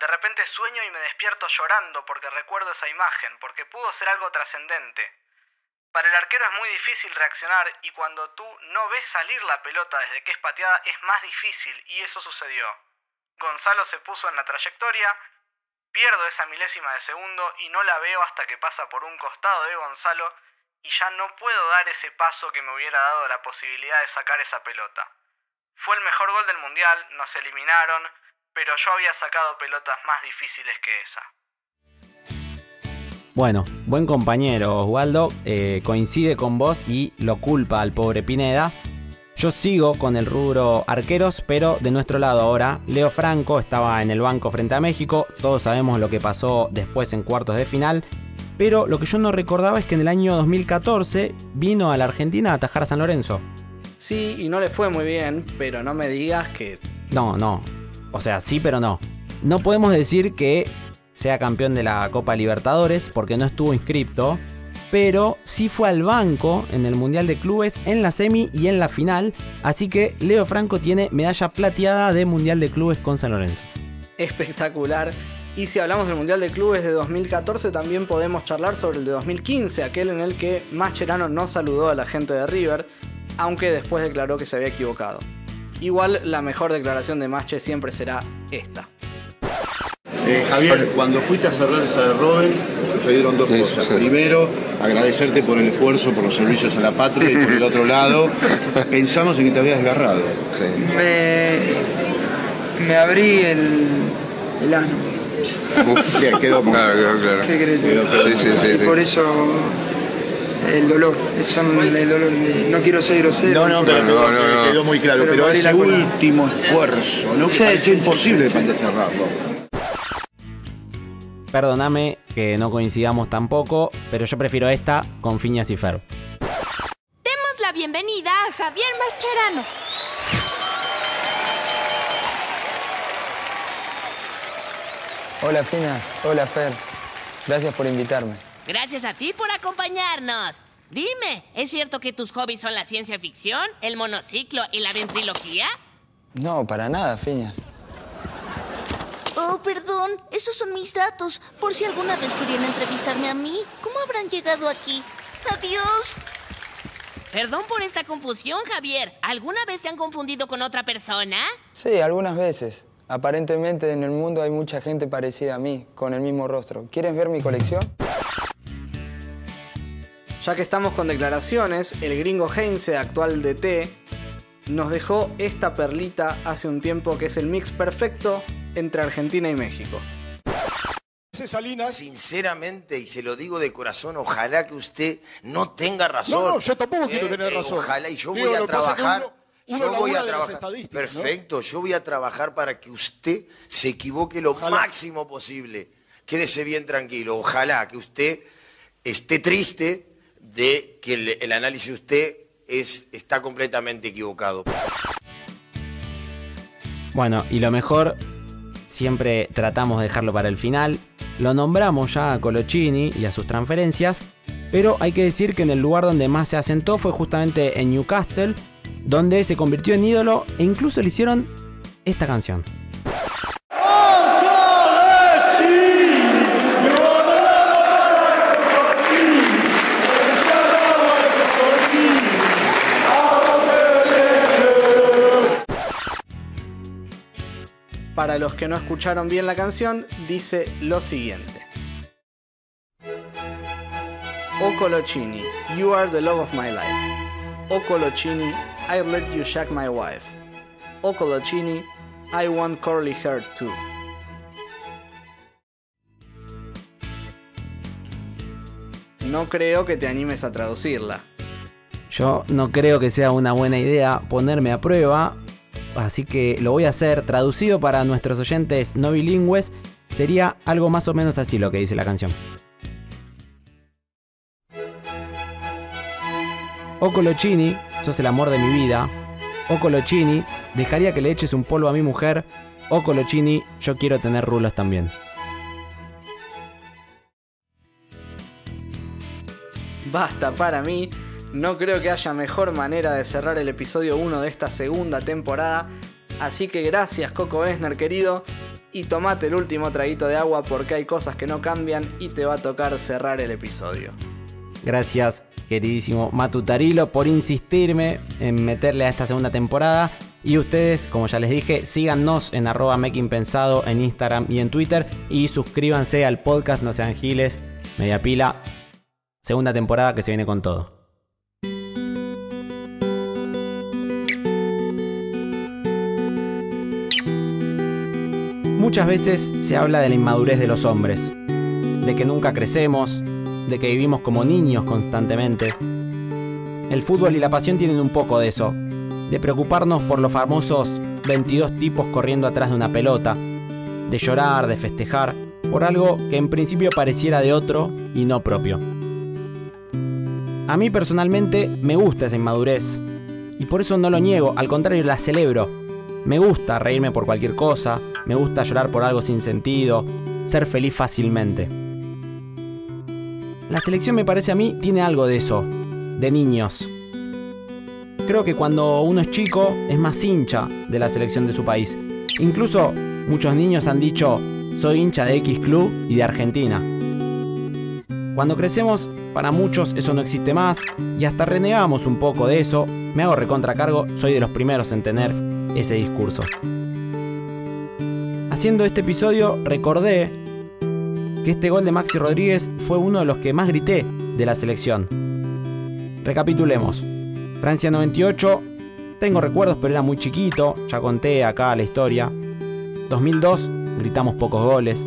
De repente sueño y me despierto llorando porque recuerdo esa imagen, porque pudo ser algo trascendente. Para el arquero es muy difícil reaccionar y cuando tú no ves salir la pelota desde que es pateada es más difícil y eso sucedió. Gonzalo se puso en la trayectoria, pierdo esa milésima de segundo y no la veo hasta que pasa por un costado de Gonzalo y ya no puedo dar ese paso que me hubiera dado la posibilidad de sacar esa pelota. Fue el mejor gol del mundial, nos eliminaron, pero yo había sacado pelotas más difíciles que esa. Bueno, buen compañero Osvaldo, eh, coincide con vos y lo culpa al pobre Pineda. Yo sigo con el rubro arqueros, pero de nuestro lado ahora, Leo Franco estaba en el banco frente a México, todos sabemos lo que pasó después en cuartos de final, pero lo que yo no recordaba es que en el año 2014 vino a la Argentina a atajar a San Lorenzo. Sí, y no le fue muy bien, pero no me digas que... No, no, o sea, sí, pero no. No podemos decir que sea campeón de la Copa Libertadores porque no estuvo inscripto, pero sí fue al banco en el Mundial de Clubes en la semi y en la final, así que Leo Franco tiene medalla plateada de Mundial de Clubes con San Lorenzo. Espectacular. Y si hablamos del Mundial de Clubes de 2014, también podemos charlar sobre el de 2015, aquel en el que Mascherano no saludó a la gente de River, aunque después declaró que se había equivocado. Igual la mejor declaración de Masche siempre será esta. Eh, Javier, cuando fuiste a cerrar esa de Robin, sucedieron dos cosas. Primero, agradecerte por el esfuerzo, por los servicios a la patria y por el otro lado, pensamos en que te habías desgarrado. Me, me abrí el, el ano. Bien, quedó claro, claro. ¿Qué querés? Quedó claro. Y por eso el dolor. Son el dolor. No quiero ser grosero. No, no, pero quedó- quedó muy claro. Pero, vale ese último esfuerzo, ¿no? Que Sí, sí, imposible sí, sí. de cerrarlo. Perdóname que no coincidamos tampoco, pero yo prefiero esta con Fiñas y Fer. Demos la bienvenida a Javier Mascherano. Hola, Finas. Hola, Fer. Gracias por invitarme. Gracias a ti por acompañarnos. Dime, ¿es cierto que tus hobbies son la ciencia ficción, el monociclo y la ventriloquía? No, para nada, Finas. Oh, perdón, esos son mis datos. Por si alguna vez querían entrevistarme a mí, ¿cómo habrán llegado aquí? Adiós. Perdón por esta confusión, Javier. ¿Alguna vez te han confundido con otra persona? Sí, algunas veces. Aparentemente en el mundo hay mucha gente parecida a mí, con el mismo rostro. ¿Quieres ver mi colección? Ya que estamos con declaraciones, el gringo Heinze, actual DT, nos dejó esta perlita hace un tiempo que es el mix perfecto entre Argentina y México. Sinceramente, y se lo digo de corazón, ojalá que usted no tenga razón. No, no, yo tampoco quiero tener razón. Ojalá, y yo Digo, voy a trabajar. uno- uno yo voy a trabajar. Perfecto, yo voy a trabajar para que usted se equivoque lo máximo posible. Quédese bien tranquilo. Ojalá que usted esté triste de que el, el análisis de usted es, está completamente equivocado. Bueno, y lo mejor, siempre tratamos de dejarlo para el final. Lo nombramos ya a Colochini y a sus transferencias, pero hay que decir que en el lugar donde más se asentó fue justamente en Newcastle, donde se convirtió en ídolo e incluso le hicieron esta canción. Para los que no escucharon bien la canción, dice lo siguiente. O Colochini, you are the love of my life. O Colochini, I let you shag my wife. O Colochini, I want curly hair too. No creo que te animes a traducirla. Yo no creo que sea una buena idea ponerme a prueba, así que lo voy a hacer traducido para nuestros oyentes no bilingües. Sería algo más o menos así lo que dice la canción. O Colochini, sos el amor de mi vida. O Colochini, dejaría que le eches un polvo a mi mujer. O Colochini, yo quiero tener rulos también. Basta para mí. No creo que haya mejor manera de cerrar el episodio 1 de esta segunda temporada. Así que gracias Coco Esner querido. Y tomate el último traguito de agua porque hay cosas que no cambian y te va a tocar cerrar el episodio. Gracias, queridísimo Matutarilo, por insistirme en meterle a esta segunda temporada. Y ustedes, como ya les dije, síganos en arroba makingpensado en Instagram y en Twitter. Y suscríbanse al podcast No Sean Giles, media pila. Segunda temporada que se viene con todo. Muchas veces se habla de la inmadurez de los hombres, de que nunca crecemos, de que vivimos como niños constantemente. El fútbol y la pasión tienen un poco de eso, de preocuparnos por los famosos 22 tipos corriendo atrás de una pelota, de llorar, de festejar, por algo que en principio pareciera de otro y no propio. A mí personalmente me gusta esa inmadurez, y por eso no lo niego, al contrario la celebro. Me gusta reírme por cualquier cosa, me gusta llorar por algo sin sentido, ser feliz fácilmente. La selección me parece a mí tiene algo de eso, de niños. Creo que cuando uno es chico es más hincha de la selección de su país. Incluso muchos niños han dicho, soy hincha de X Club y de Argentina. Cuando crecemos, para muchos eso no existe más y hasta renegamos un poco de eso. Me hago recontracargo, soy de los primeros en tener ese discurso. Haciendo este episodio recordé que este gol de Maxi Rodríguez fue uno de los que más grité de la selección. Recapitulemos. Francia 98, tengo recuerdos pero era muy chiquito, ya conté acá la historia. 2002, gritamos pocos goles.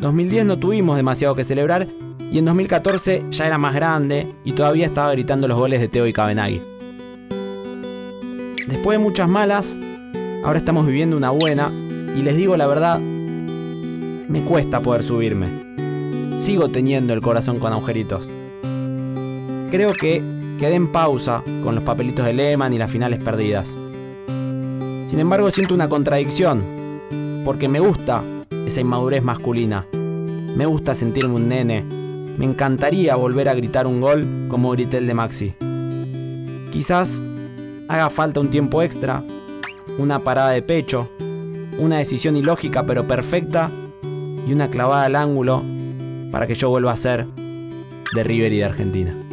2010 no tuvimos demasiado que celebrar Y en 2014 ya era más grande y todavía estaba gritando los goles de Teo y Cabenagui. Después de muchas malas, ahora estamos viviendo una buena y les digo la verdad, me cuesta poder subirme. Sigo teniendo el corazón con agujeritos. Creo que quedé en pausa con los papelitos de Lehman y las finales perdidas. Sin embargo, siento una contradicción, porque me gusta esa inmadurez masculina. Me gusta sentirme un nene. Me encantaría volver a gritar un gol como grité el de Maxi. Quizás haga falta un tiempo extra, una parada de pecho, una decisión ilógica pero perfecta y una clavada al ángulo para que yo vuelva a ser de River y de Argentina.